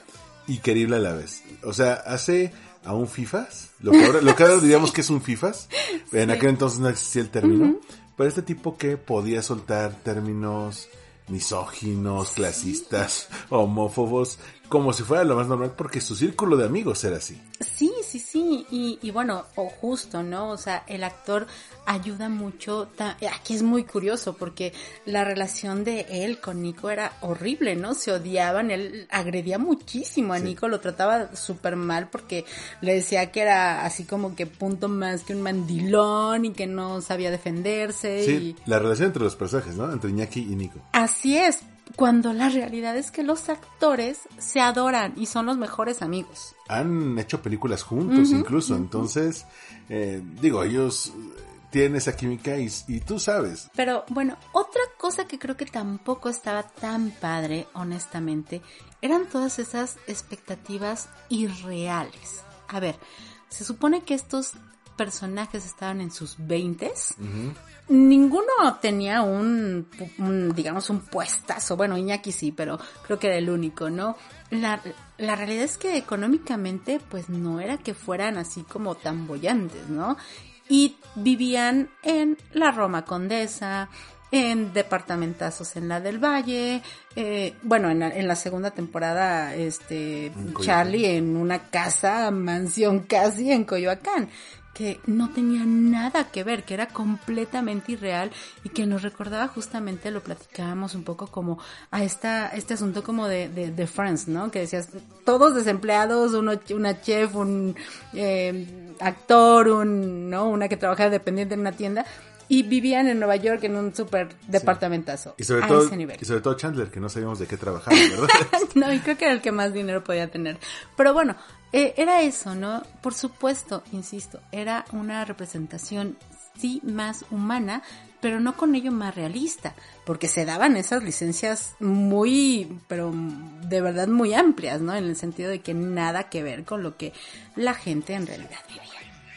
y querible a la vez. O sea, hace a un FIFAs, lo que ahora, lo que ahora diríamos que es un FIFAs, en aquel entonces no existía el término, pero este tipo que podía soltar términos misóginos, clasistas, homófobos, como si fuera lo más normal, porque su círculo de amigos era así. Sí, sí, sí, y, y bueno, o justo, ¿no? O sea, el actor ayuda mucho. Aquí es muy curioso porque la relación de él con Nico era horrible, ¿no? Se odiaban, él agredía muchísimo a Nico, lo trataba súper mal porque le decía que era así como que punto más que un mandilón y que no sabía defenderse. Sí, la relación entre los personajes, ¿no? Entre Iñaki y Nico. Así es, cuando la realidad es que los actores se adoran y son los mejores amigos. Han hecho películas juntos incluso, entonces, eh, digo, ellos tiene esa química y, tú sabes. Pero bueno, otra cosa que creo que tampoco estaba tan padre, honestamente, eran todas esas expectativas irreales. A ver, se supone que estos personajes estaban en sus veintes. Ninguno tenía un, digamos, un puestazo. Bueno, Iñaki sí, pero creo que era el único, ¿no? La, la realidad es que económicamente, pues no era que fueran así como tan bollantes, ¿no? y vivían en la Roma Condesa, en departamentazos en la del Valle, eh, bueno, en la, en la, segunda temporada, este, Charlie en una casa, mansión casi en Coyoacán que no tenía nada que ver, que era completamente irreal y que nos recordaba justamente, lo platicábamos un poco como a esta, este asunto como de, de, Friends, ¿no? Que decías, todos desempleados, uno, una chef, un eh, actor, un, ¿no? Una que trabaja dependiente en una tienda y vivían en Nueva York en un súper departamentazo. Y sobre todo, y sobre todo Chandler, que no sabíamos de qué trabajaba, ¿verdad? no, y creo que era el que más dinero podía tener. Pero bueno, eh, era eso, ¿no? Por supuesto, insisto, era una representación sí más humana, pero no con ello más realista, porque se daban esas licencias muy, pero de verdad muy amplias, ¿no? En el sentido de que nada que ver con lo que la gente en realidad vivía.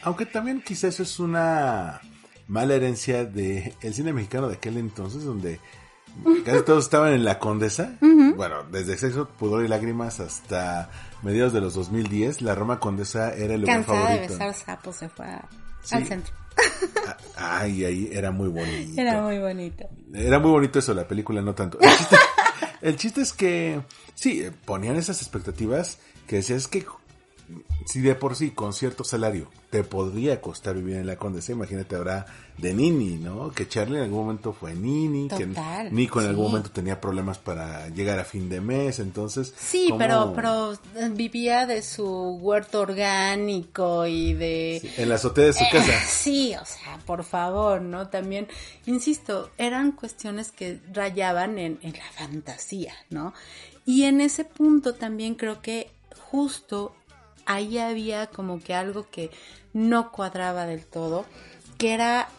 Aunque también quizás es una mala herencia de el cine mexicano de aquel entonces, donde casi todos estaban en la Condesa. Bueno, desde Sexo, Pudor y Lágrimas hasta mediados de los 2010, la Roma Condesa era el lugar Cansada favorito. de besar sapos se fue al centro. Ah, ay, ahí era muy bonito. Era muy bonito. Era muy bonito eso, la película no tanto. El chiste, el chiste es que, sí, ponían esas expectativas que decías que si de por sí con cierto salario te podría costar vivir en la Condesa, imagínate ahora de Nini, ¿no? Que Charlie en algún momento fue Nini, que Nico en algún momento tenía problemas para llegar a fin de mes, entonces... Sí, pero, pero eh, vivía de su huerto orgánico y de... en la azotea de su casa. Sí, o sea, por favor, ¿no? También, insisto, eran cuestiones que rayaban en, en la fantasía, ¿no? Y en ese punto también creo que justo ahí había como que algo que no cuadraba del todo, que era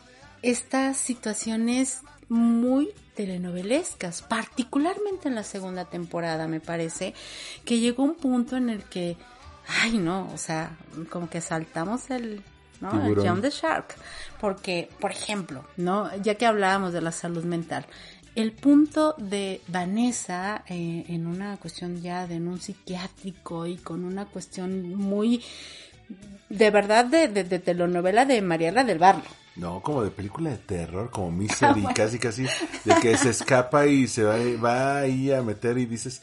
estas situaciones muy telenovelescas, particularmente en la segunda temporada, me parece, que llegó un punto en el que, ay no, o sea, como que saltamos el, ¿no? Jump the Shark. Porque, por ejemplo, ¿no? Ya que hablábamos de la salud mental, el punto de Vanessa eh, en una cuestión ya de en un psiquiátrico y con una cuestión muy de verdad de, de, de telenovela de Mariela del Barrio. No, como de película de terror, como Misery, casi casi, de que se escapa y se va, va ahí a meter y dices,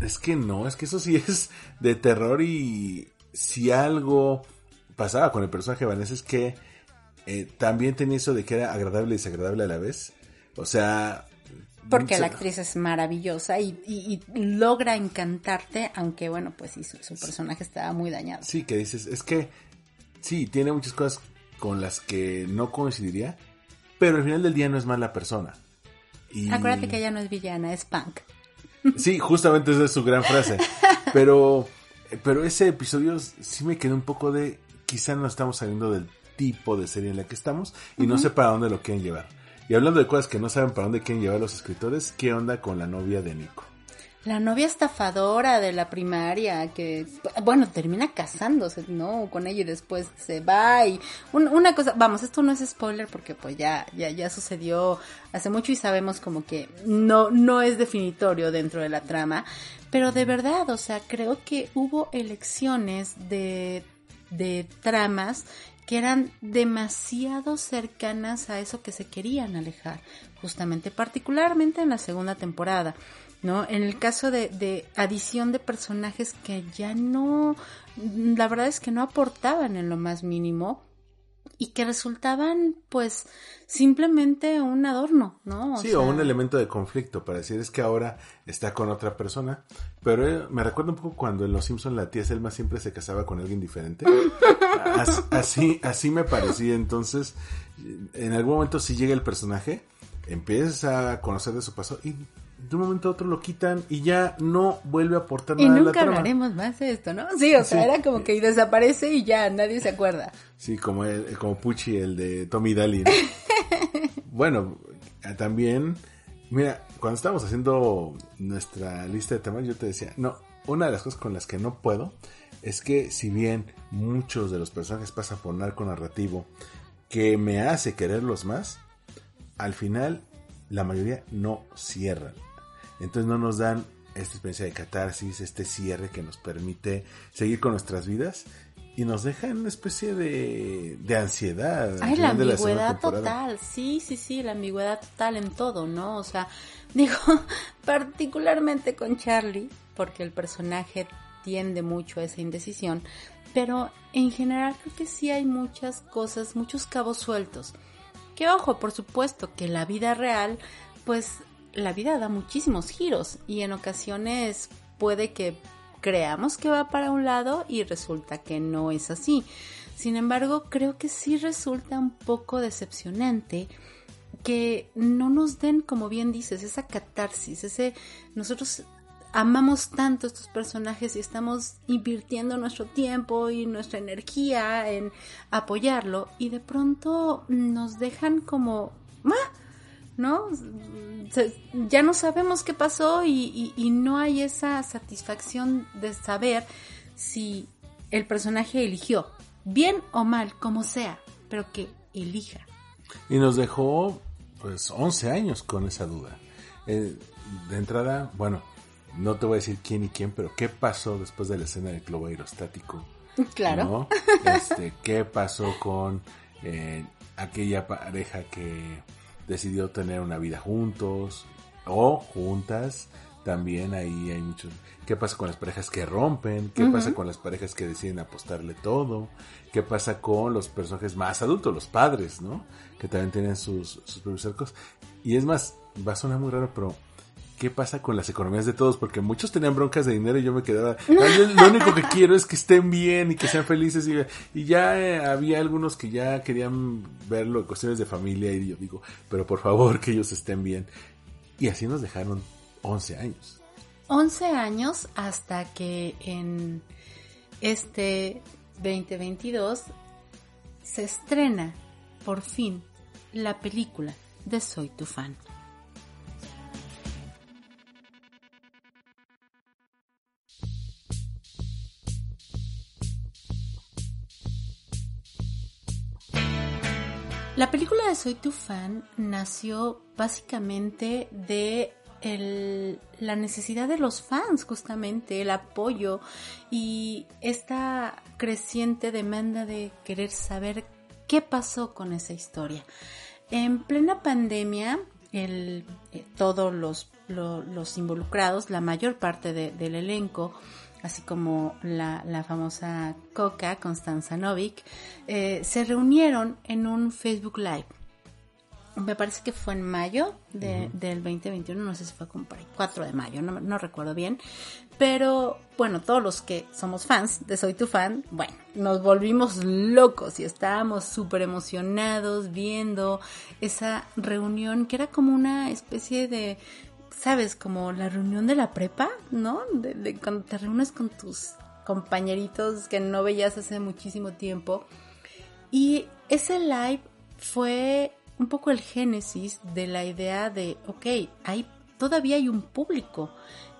es que no, es que eso sí es de terror y si algo pasaba con el personaje de Vanessa es que eh, también tenía eso de que era agradable y desagradable a la vez. O sea... Porque la actriz es maravillosa y, y- y logra encantarte, aunque bueno, pues sí, su, su personaje estaba muy dañado. Sí, que dices, es que sí, tiene muchas cosas con las que no coincidiría, pero al final del día no es mala persona. Y... Acuérdate que ella no es villana, es punk. Sí, justamente esa es su gran frase. Pero, pero ese episodio sí me quedó un poco de, quizá no estamos saliendo del tipo de serie en la que estamos y no sé para dónde lo quieren llevar. Y hablando de cosas que no saben para dónde quieren llevar los escritores, ¿qué onda con la novia de Nico? La novia estafadora de la primaria que, bueno, termina casándose, ¿no? Con ella y después se va y un- una cosa, vamos, esto no es spoiler porque pues ya, ya, ya sucedió hace mucho y sabemos como que no, no es definitorio dentro de la trama, pero de verdad, o sea, creo que hubo elecciones de, de tramas que eran demasiado cercanas a eso que se querían alejar, justamente, particularmente en la segunda temporada. ¿no? En el caso de, de adición de personajes que ya no, la verdad es que no aportaban en lo más mínimo y que resultaban pues simplemente un adorno, ¿no? sí, sea, o un elemento de conflicto para decir es que ahora está con otra persona. Pero eh, me recuerda un poco cuando en Los Simpson la tía Selma siempre se casaba con alguien diferente. As- así, así me parecía. Entonces, en algún momento si llega el personaje, empiezas a conocer de su paso y de un momento a otro lo quitan y ya no vuelve a aportar Y nada a la nunca trama. hablaremos más de esto, ¿no? Sí, o sea, Sí. era como que desaparece y ya nadie se acuerda. Sí, como el, como Pucci, el de Tommy Daly. ¿no? bueno, eh, también, mira, cuando estábamos haciendo nuestra lista de temas, yo te decía, no, una de las cosas con las que no puedo es que si bien muchos de los personajes pasan por narco narrativo que me hace quererlos más, al final la mayoría no cierran. Entonces no nos dan esta experiencia de catarsis, este cierre que nos permite seguir con nuestras vidas y nos deja en una especie de, de ansiedad. Ay, la ambigüedad total, sí, sí, sí, la ambigüedad total en todo, ¿no? O sea, digo, particularmente con Charlie, porque el personaje tiende mucho a esa indecisión, pero en general creo que sí hay muchas cosas, muchos cabos sueltos. Que ojo, por supuesto, que la vida real, pues la vida da muchísimos giros y en ocasiones puede que creamos que va para un lado y resulta que no es así. Sin embargo, creo que sí resulta un poco decepcionante que no nos den, como bien dices, esa catarsis, ese nosotros amamos tanto estos personajes y estamos invirtiendo nuestro tiempo y nuestra energía en apoyarlo y de pronto nos dejan como "Ah", ¿no? Ya no sabemos qué pasó y, y- y no hay esa satisfacción de saber si el personaje eligió, bien o mal, como sea, pero que elija. Y nos dejó pues 11 años con esa duda. Eh, de entrada, bueno, no te voy a decir quién y quién, pero ¿qué pasó después de la escena del globo aerostático? Claro. ¿no? Este, ¿Qué pasó con eh, aquella pareja que decidió tener una vida juntos o juntas? También ahí hay muchos. ¿Qué pasa con las parejas que rompen? ¿Qué pasa con las parejas que deciden apostarle todo? ¿Qué pasa con los personajes más adultos, los padres, ¿no? Que también tienen sus, sus propios arcos. Y es más, va a sonar muy raro, pero ¿qué pasa con las economías de todos? Porque muchos tenían broncas de dinero y yo me quedaba, "Ay, yo lo único que quiero es que estén bien y que sean felices. Y, y ya eh, había algunos que ya querían verlo en cuestiones de familia y yo digo, pero por favor que ellos estén bien. Y así nos dejaron 11 años. 11 años hasta que en este 2022 se estrena por fin la película de Soy tu fan. La película de Soy tu fan nació básicamente de la necesidad de los fans, justamente, el apoyo y esta creciente demanda de querer saber qué pasó con esa historia. En plena pandemia, el, eh, todos los, involucrados, la mayor parte del elenco, así como la, la famosa Coca, Constanza Novik, eh, se reunieron en un Facebook Live me parece que fue en mayo de, del 2021, no sé si fue como por ahí, 4 de mayo, no, no, recuerdo bien. Pero bueno, todos los que somos fans de Soy tu fan, bueno, nos volvimos locos y estábamos súper emocionados viendo esa reunión que era como una especie de, ¿sabes? Como la reunión de la prepa, ¿no? De, de cuando te reúnes con tus compañeritos que no veías hace muchísimo tiempo. Y ese live fue un poco el génesis de la idea de, ok, hay, todavía hay un público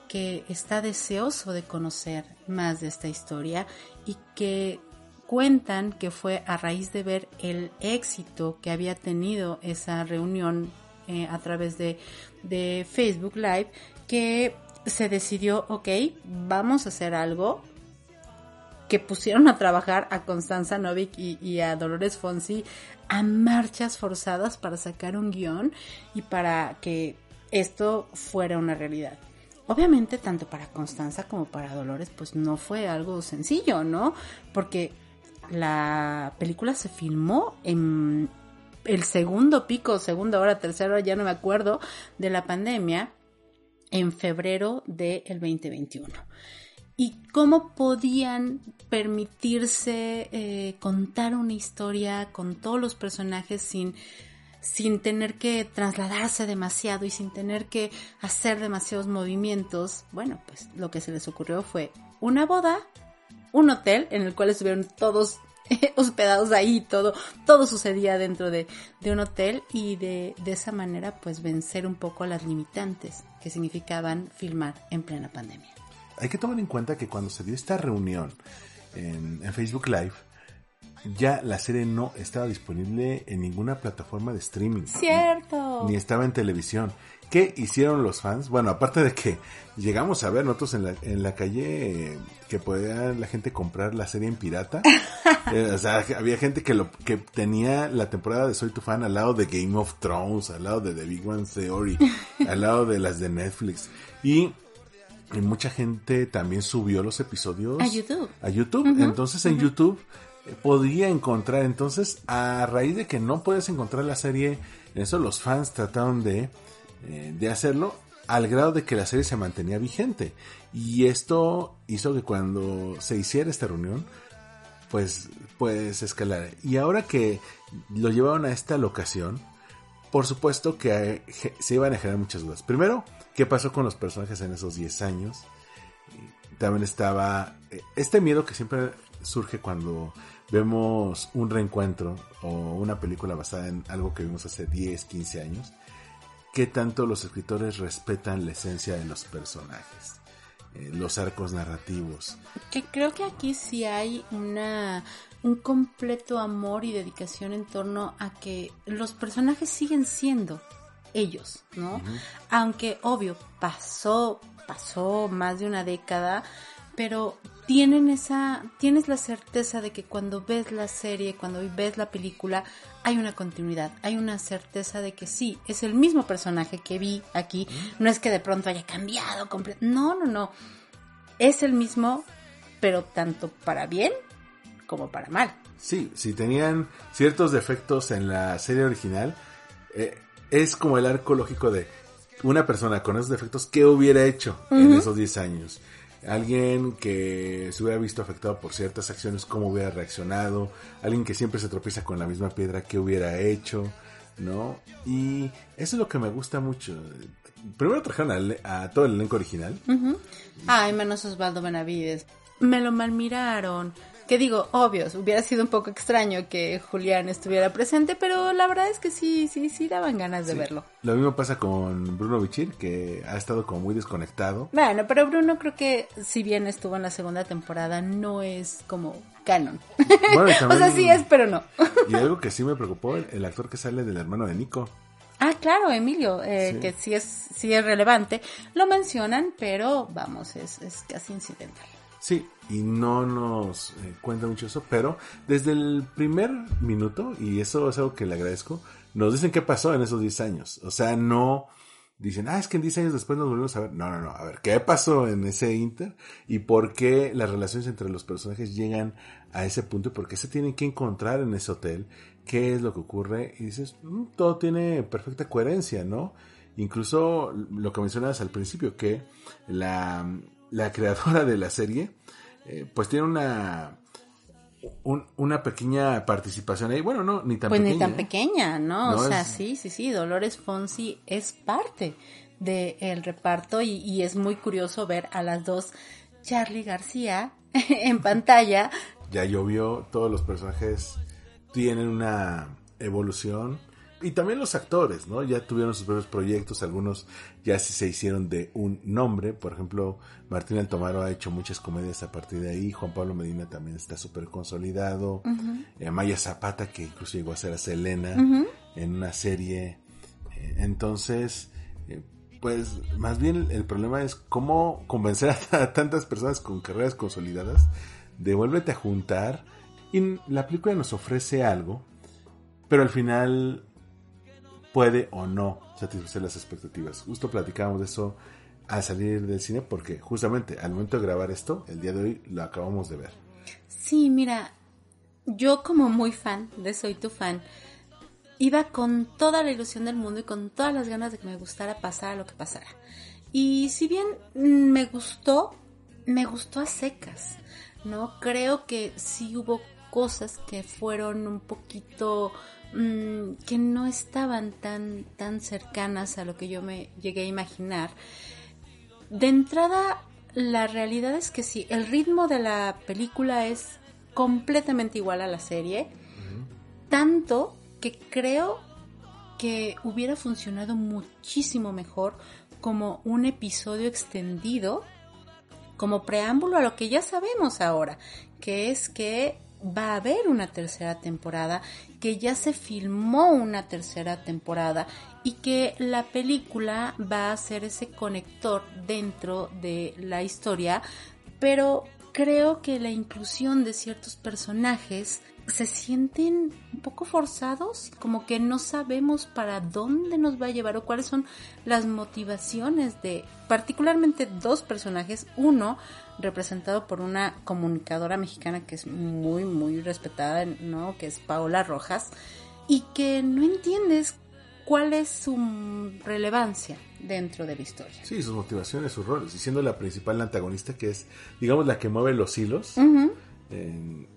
que está deseoso de conocer más de esta historia y que cuentan que fue a raíz de ver el éxito que había tenido esa reunión eh, a través de, de Facebook Live que se decidió, ok, vamos a hacer algo que pusieron a trabajar a Constanza Novik y, a Dolores Fonsi a marchas forzadas para sacar un guion y para que esto fuera una realidad. Obviamente, tanto para Constanza como para Dolores, pues no fue algo sencillo, ¿no? Porque la película se filmó en el segundo pico, segunda hora, tercera hora, ya no me acuerdo, de la pandemia, en febrero del 2021 y cómo podían permitirse eh, contar una historia con todos los personajes sin, sin tener que trasladarse demasiado y sin tener que hacer demasiados movimientos. Bueno, pues lo que se les ocurrió fue una boda, un hotel en el cual estuvieron todos hospedados ahí, todo, todo sucedía dentro de, de un hotel y de, de esa manera pues vencer un poco las limitantes que significaban filmar en plena pandemia hay que tomar en cuenta que cuando se dio esta reunión en, Facebook Live, ya la serie no estaba disponible en ninguna plataforma de streaming. Cierto. Ni, estaba en televisión. ¿Qué hicieron los fans? Bueno, aparte de que llegamos a ver nosotros en la, en la calle eh, que podía la gente comprar la serie en pirata. Eh, o sea, había gente que lo que tenía la temporada de Soy tu fan al lado de Game of Thrones, al lado de The Big One Theory, al lado de las de Netflix. Y y mucha gente también subió los episodios a YouTube. A YouTube. entonces en YouTube eh, podía encontrar. Entonces, a raíz de que no puedes encontrar la serie, eso los fans trataron de, eh, de hacerlo al grado de que la serie se mantenía vigente. Y esto hizo que cuando se hiciera esta reunión, pues, pues escalar. Y ahora que lo llevaron a esta locación, por supuesto que se iban a generar muchas dudas. Primero, ¿qué pasó con los personajes en esos 10 años? También estaba eh, este miedo que siempre surge cuando vemos un reencuentro o una película basada en algo que vimos hace 10, 15 años. ¿Qué tanto los escritores respetan la esencia de los personajes? Eh, los arcos narrativos. Que creo que aquí sí hay una un completo amor y dedicación en torno a que los personajes siguen siendo ellos, ¿no? Aunque obvio pasó pasó más de una década, pero tienen esa tienes la certeza de que cuando ves la serie, cuando ves la película, hay una continuidad, hay una certeza de que sí, es el mismo personaje que vi aquí, no es que de pronto haya cambiado, no, no, no. Es el mismo, pero tanto para bien como para mal. Sí, si tenían ciertos defectos en la serie original, eh, es como el arco lógico de una persona con esos defectos, ¿qué hubiera hecho en esos 10 años? Alguien que se hubiera visto afectado por ciertas acciones, ¿cómo hubiera reaccionado? Alguien que siempre se tropieza con la misma piedra, ¿qué hubiera hecho? ¿No? Y eso es lo que me gusta mucho. Primero trajeron a, todo el elenco original. Ay, menos Osvaldo Benavides. Me lo malmiraron Que digo, obvio, hubiera sido un poco extraño que Julián estuviera presente, pero la verdad es que sí, sí, sí daban ganas de verlo. Lo mismo pasa con Bruno Bichir, que ha estado como muy desconectado. Bueno, pero Bruno creo que si bien estuvo en la segunda temporada, no es como canon. o sea, sí es, pero no. y algo que sí me preocupó, el, actor que sale del hermano de Nico. Ah, claro, Emilio, eh, que sí es, sí es relevante. Lo mencionan, pero vamos, es, es casi incidental. Sí, y no nos eh, cuenta mucho eso, pero desde el primer minuto, y eso es algo que le agradezco, nos dicen qué pasó en esos 10 años. O sea, no dicen, ah, es que en 10 años después nos volvemos a ver. No, no, no. A ver, ¿qué pasó en ese Inter? ¿Y por qué las relaciones entre los personajes llegan a ese punto? ¿Y por qué se tienen que encontrar en ese hotel? ¿Qué es lo que ocurre? Y dices, mm, todo tiene perfecta coherencia, ¿no? Incluso lo que mencionabas al principio, que la, la creadora de la serie, eh, pues tiene una una pequeña participación ahí. Bueno, no, ni tan pues pequeña. ni tan ¿eh? pequeña, ¿no? o sea, sí, sí, sí, Dolores Fonsi es parte del reparto y, y, es muy curioso ver a las dos Charlie García en pantalla. Ya llovió, todos los personajes tienen una evolución y también los actores, ¿no? Ya tuvieron sus propios proyectos, algunos ya se hicieron de un nombre, por ejemplo, Martín Altomaro ha hecho muchas comedias a partir de ahí, Juan Pablo Medina también está súper consolidado, eh, Maya Zapata, que incluso llegó a ser a Selena en una serie, eh, entonces, eh, pues más bien el problema es cómo convencer a, tantas personas con carreras consolidadas de vuélvete a juntar, y la película nos ofrece algo, pero al final puede o no satisfacer las expectativas. Justo platicábamos de eso al salir del cine porque justamente al momento de grabar esto, el día de hoy lo acabamos de ver. Sí, mira, yo como muy fan de Soy tu fan, iba con toda la ilusión del mundo y con todas las ganas de que me gustara pasar lo que pasara. Y si bien me gustó, me gustó a secas, ¿no? Creo que sí hubo cosas que fueron un poquito Mm, que no estaban tan, tan cercanas a lo que yo me llegué a imaginar. De entrada, la realidad es que sí, el ritmo de la película es completamente igual a la serie, tanto que creo que hubiera funcionado muchísimo mejor como un episodio extendido, como preámbulo a lo que ya sabemos ahora, que es que va a haber una tercera temporada, que ya se filmó una tercera temporada y que la película va a ser ese conector dentro de la historia, pero creo que la inclusión de ciertos personajes se sienten un poco forzados, como que no sabemos para dónde nos va a llevar o cuáles son las motivaciones de particularmente dos personajes, uno representado por una comunicadora mexicana que es muy muy respetada, ¿no? que es Paola Rojas y que no entiendes cuál es su relevancia dentro de la historia. Sí, sus motivaciones, sus roles, y siendo la principal antagonista que es, digamos, la que mueve los hilos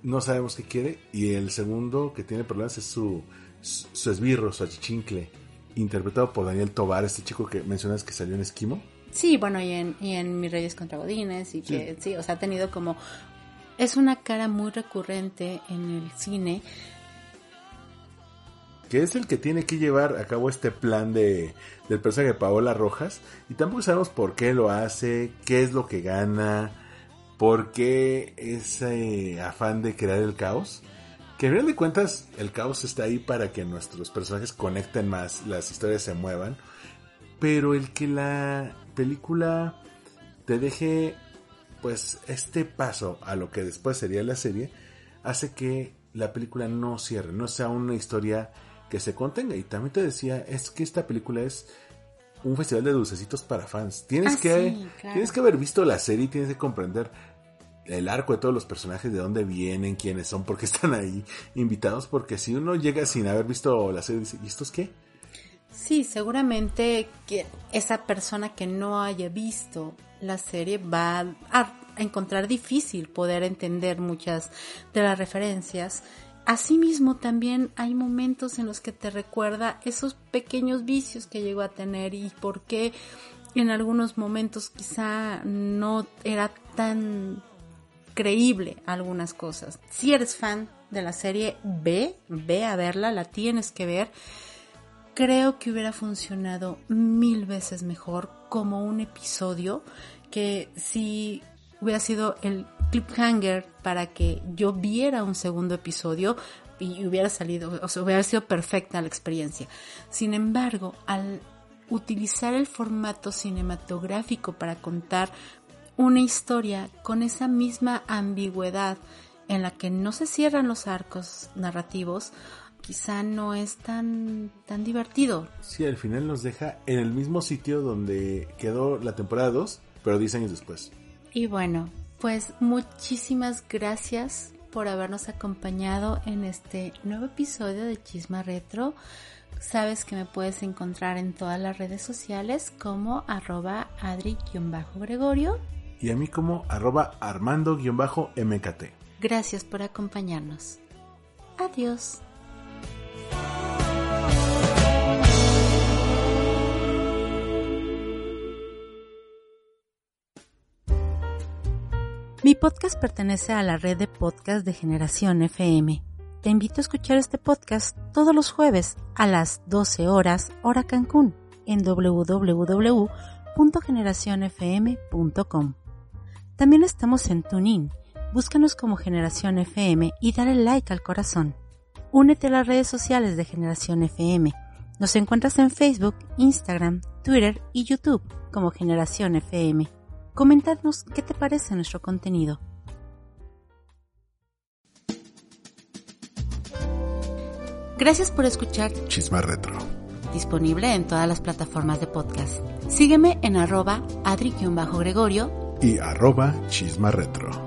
no sabemos qué quiere. Y el segundo que tiene problemas es su, su, esbirro, su achichincle, interpretado por Daniel Tobar, este chico que mencionas que salió en Esquimo. Sí, bueno, y en, y en Mis Reyes contra Godines, y que sí. o sea, ha tenido como... Es una cara muy recurrente en el cine. Que es el que tiene que llevar a cabo este plan de, del personaje de Paola Rojas. Y tampoco sabemos por qué lo hace, qué es lo que gana ¿Por qué ese afán de crear el caos? Que al final de cuentas el caos está ahí para que nuestros personajes conecten más, las historias se muevan. Pero el que la película te deje pues este paso a lo que después sería la serie hace que la película no cierre, no sea una historia que se contenga. Y también te decía, es que esta película es un festival de dulcecitos para fans. Tienes ah, que tienes que haber visto la serie y tienes que comprender el arco de todos los personajes, de dónde vienen, quiénes son, por qué están ahí invitados, porque si uno llega sin haber visto la serie, dice, ¿y estos qué? Sí, seguramente que esa persona que no haya visto la serie va a encontrar difícil poder entender muchas de las referencias. Asimismo, también hay momentos en los que te recuerda esos pequeños vicios que llegó a tener y por qué en algunos momentos quizá no era tan creíble algunas cosas. Si eres fan de la serie, ve, ve a verla, la tienes que ver. Creo que hubiera funcionado mil veces mejor como un episodio que si hubiera sido el cliffhanger para que yo viera un segundo episodio y hubiera salido, o sea, hubiera sido perfecta la experiencia. Sin embargo, al utilizar el formato cinematográfico para contar una historia con esa misma ambigüedad en la que no se cierran los arcos narrativos, quizá no es tan, tan divertido. Sí, al final nos deja en el mismo sitio donde quedó la temporada 2, pero 10 años después. Y bueno, pues muchísimas gracias por habernos acompañado en este nuevo episodio de Chisma Retro. Sabes que me puedes encontrar en todas las redes sociales como arroba adri-gregorio. Y a mí como arroba armando-mkt. Gracias por acompañarnos. Adiós. Mi podcast pertenece a la red de podcast de Generación FM. Te invito a escuchar este podcast todos los jueves a las 12 horas hora Cancún en www.generacionfm.com. También estamos en TuneIn. Búscanos como Generación FM y dale like al corazón. Únete a las redes sociales de Generación FM. Nos encuentras en Facebook, Instagram, Twitter y YouTube como Generación FM. Comentadnos qué te parece nuestro contenido. Gracias por escuchar Chisma Retro. Disponible en todas las plataformas de podcast. Sígueme en arroba adri-gregorio y arroba Chisma Retro.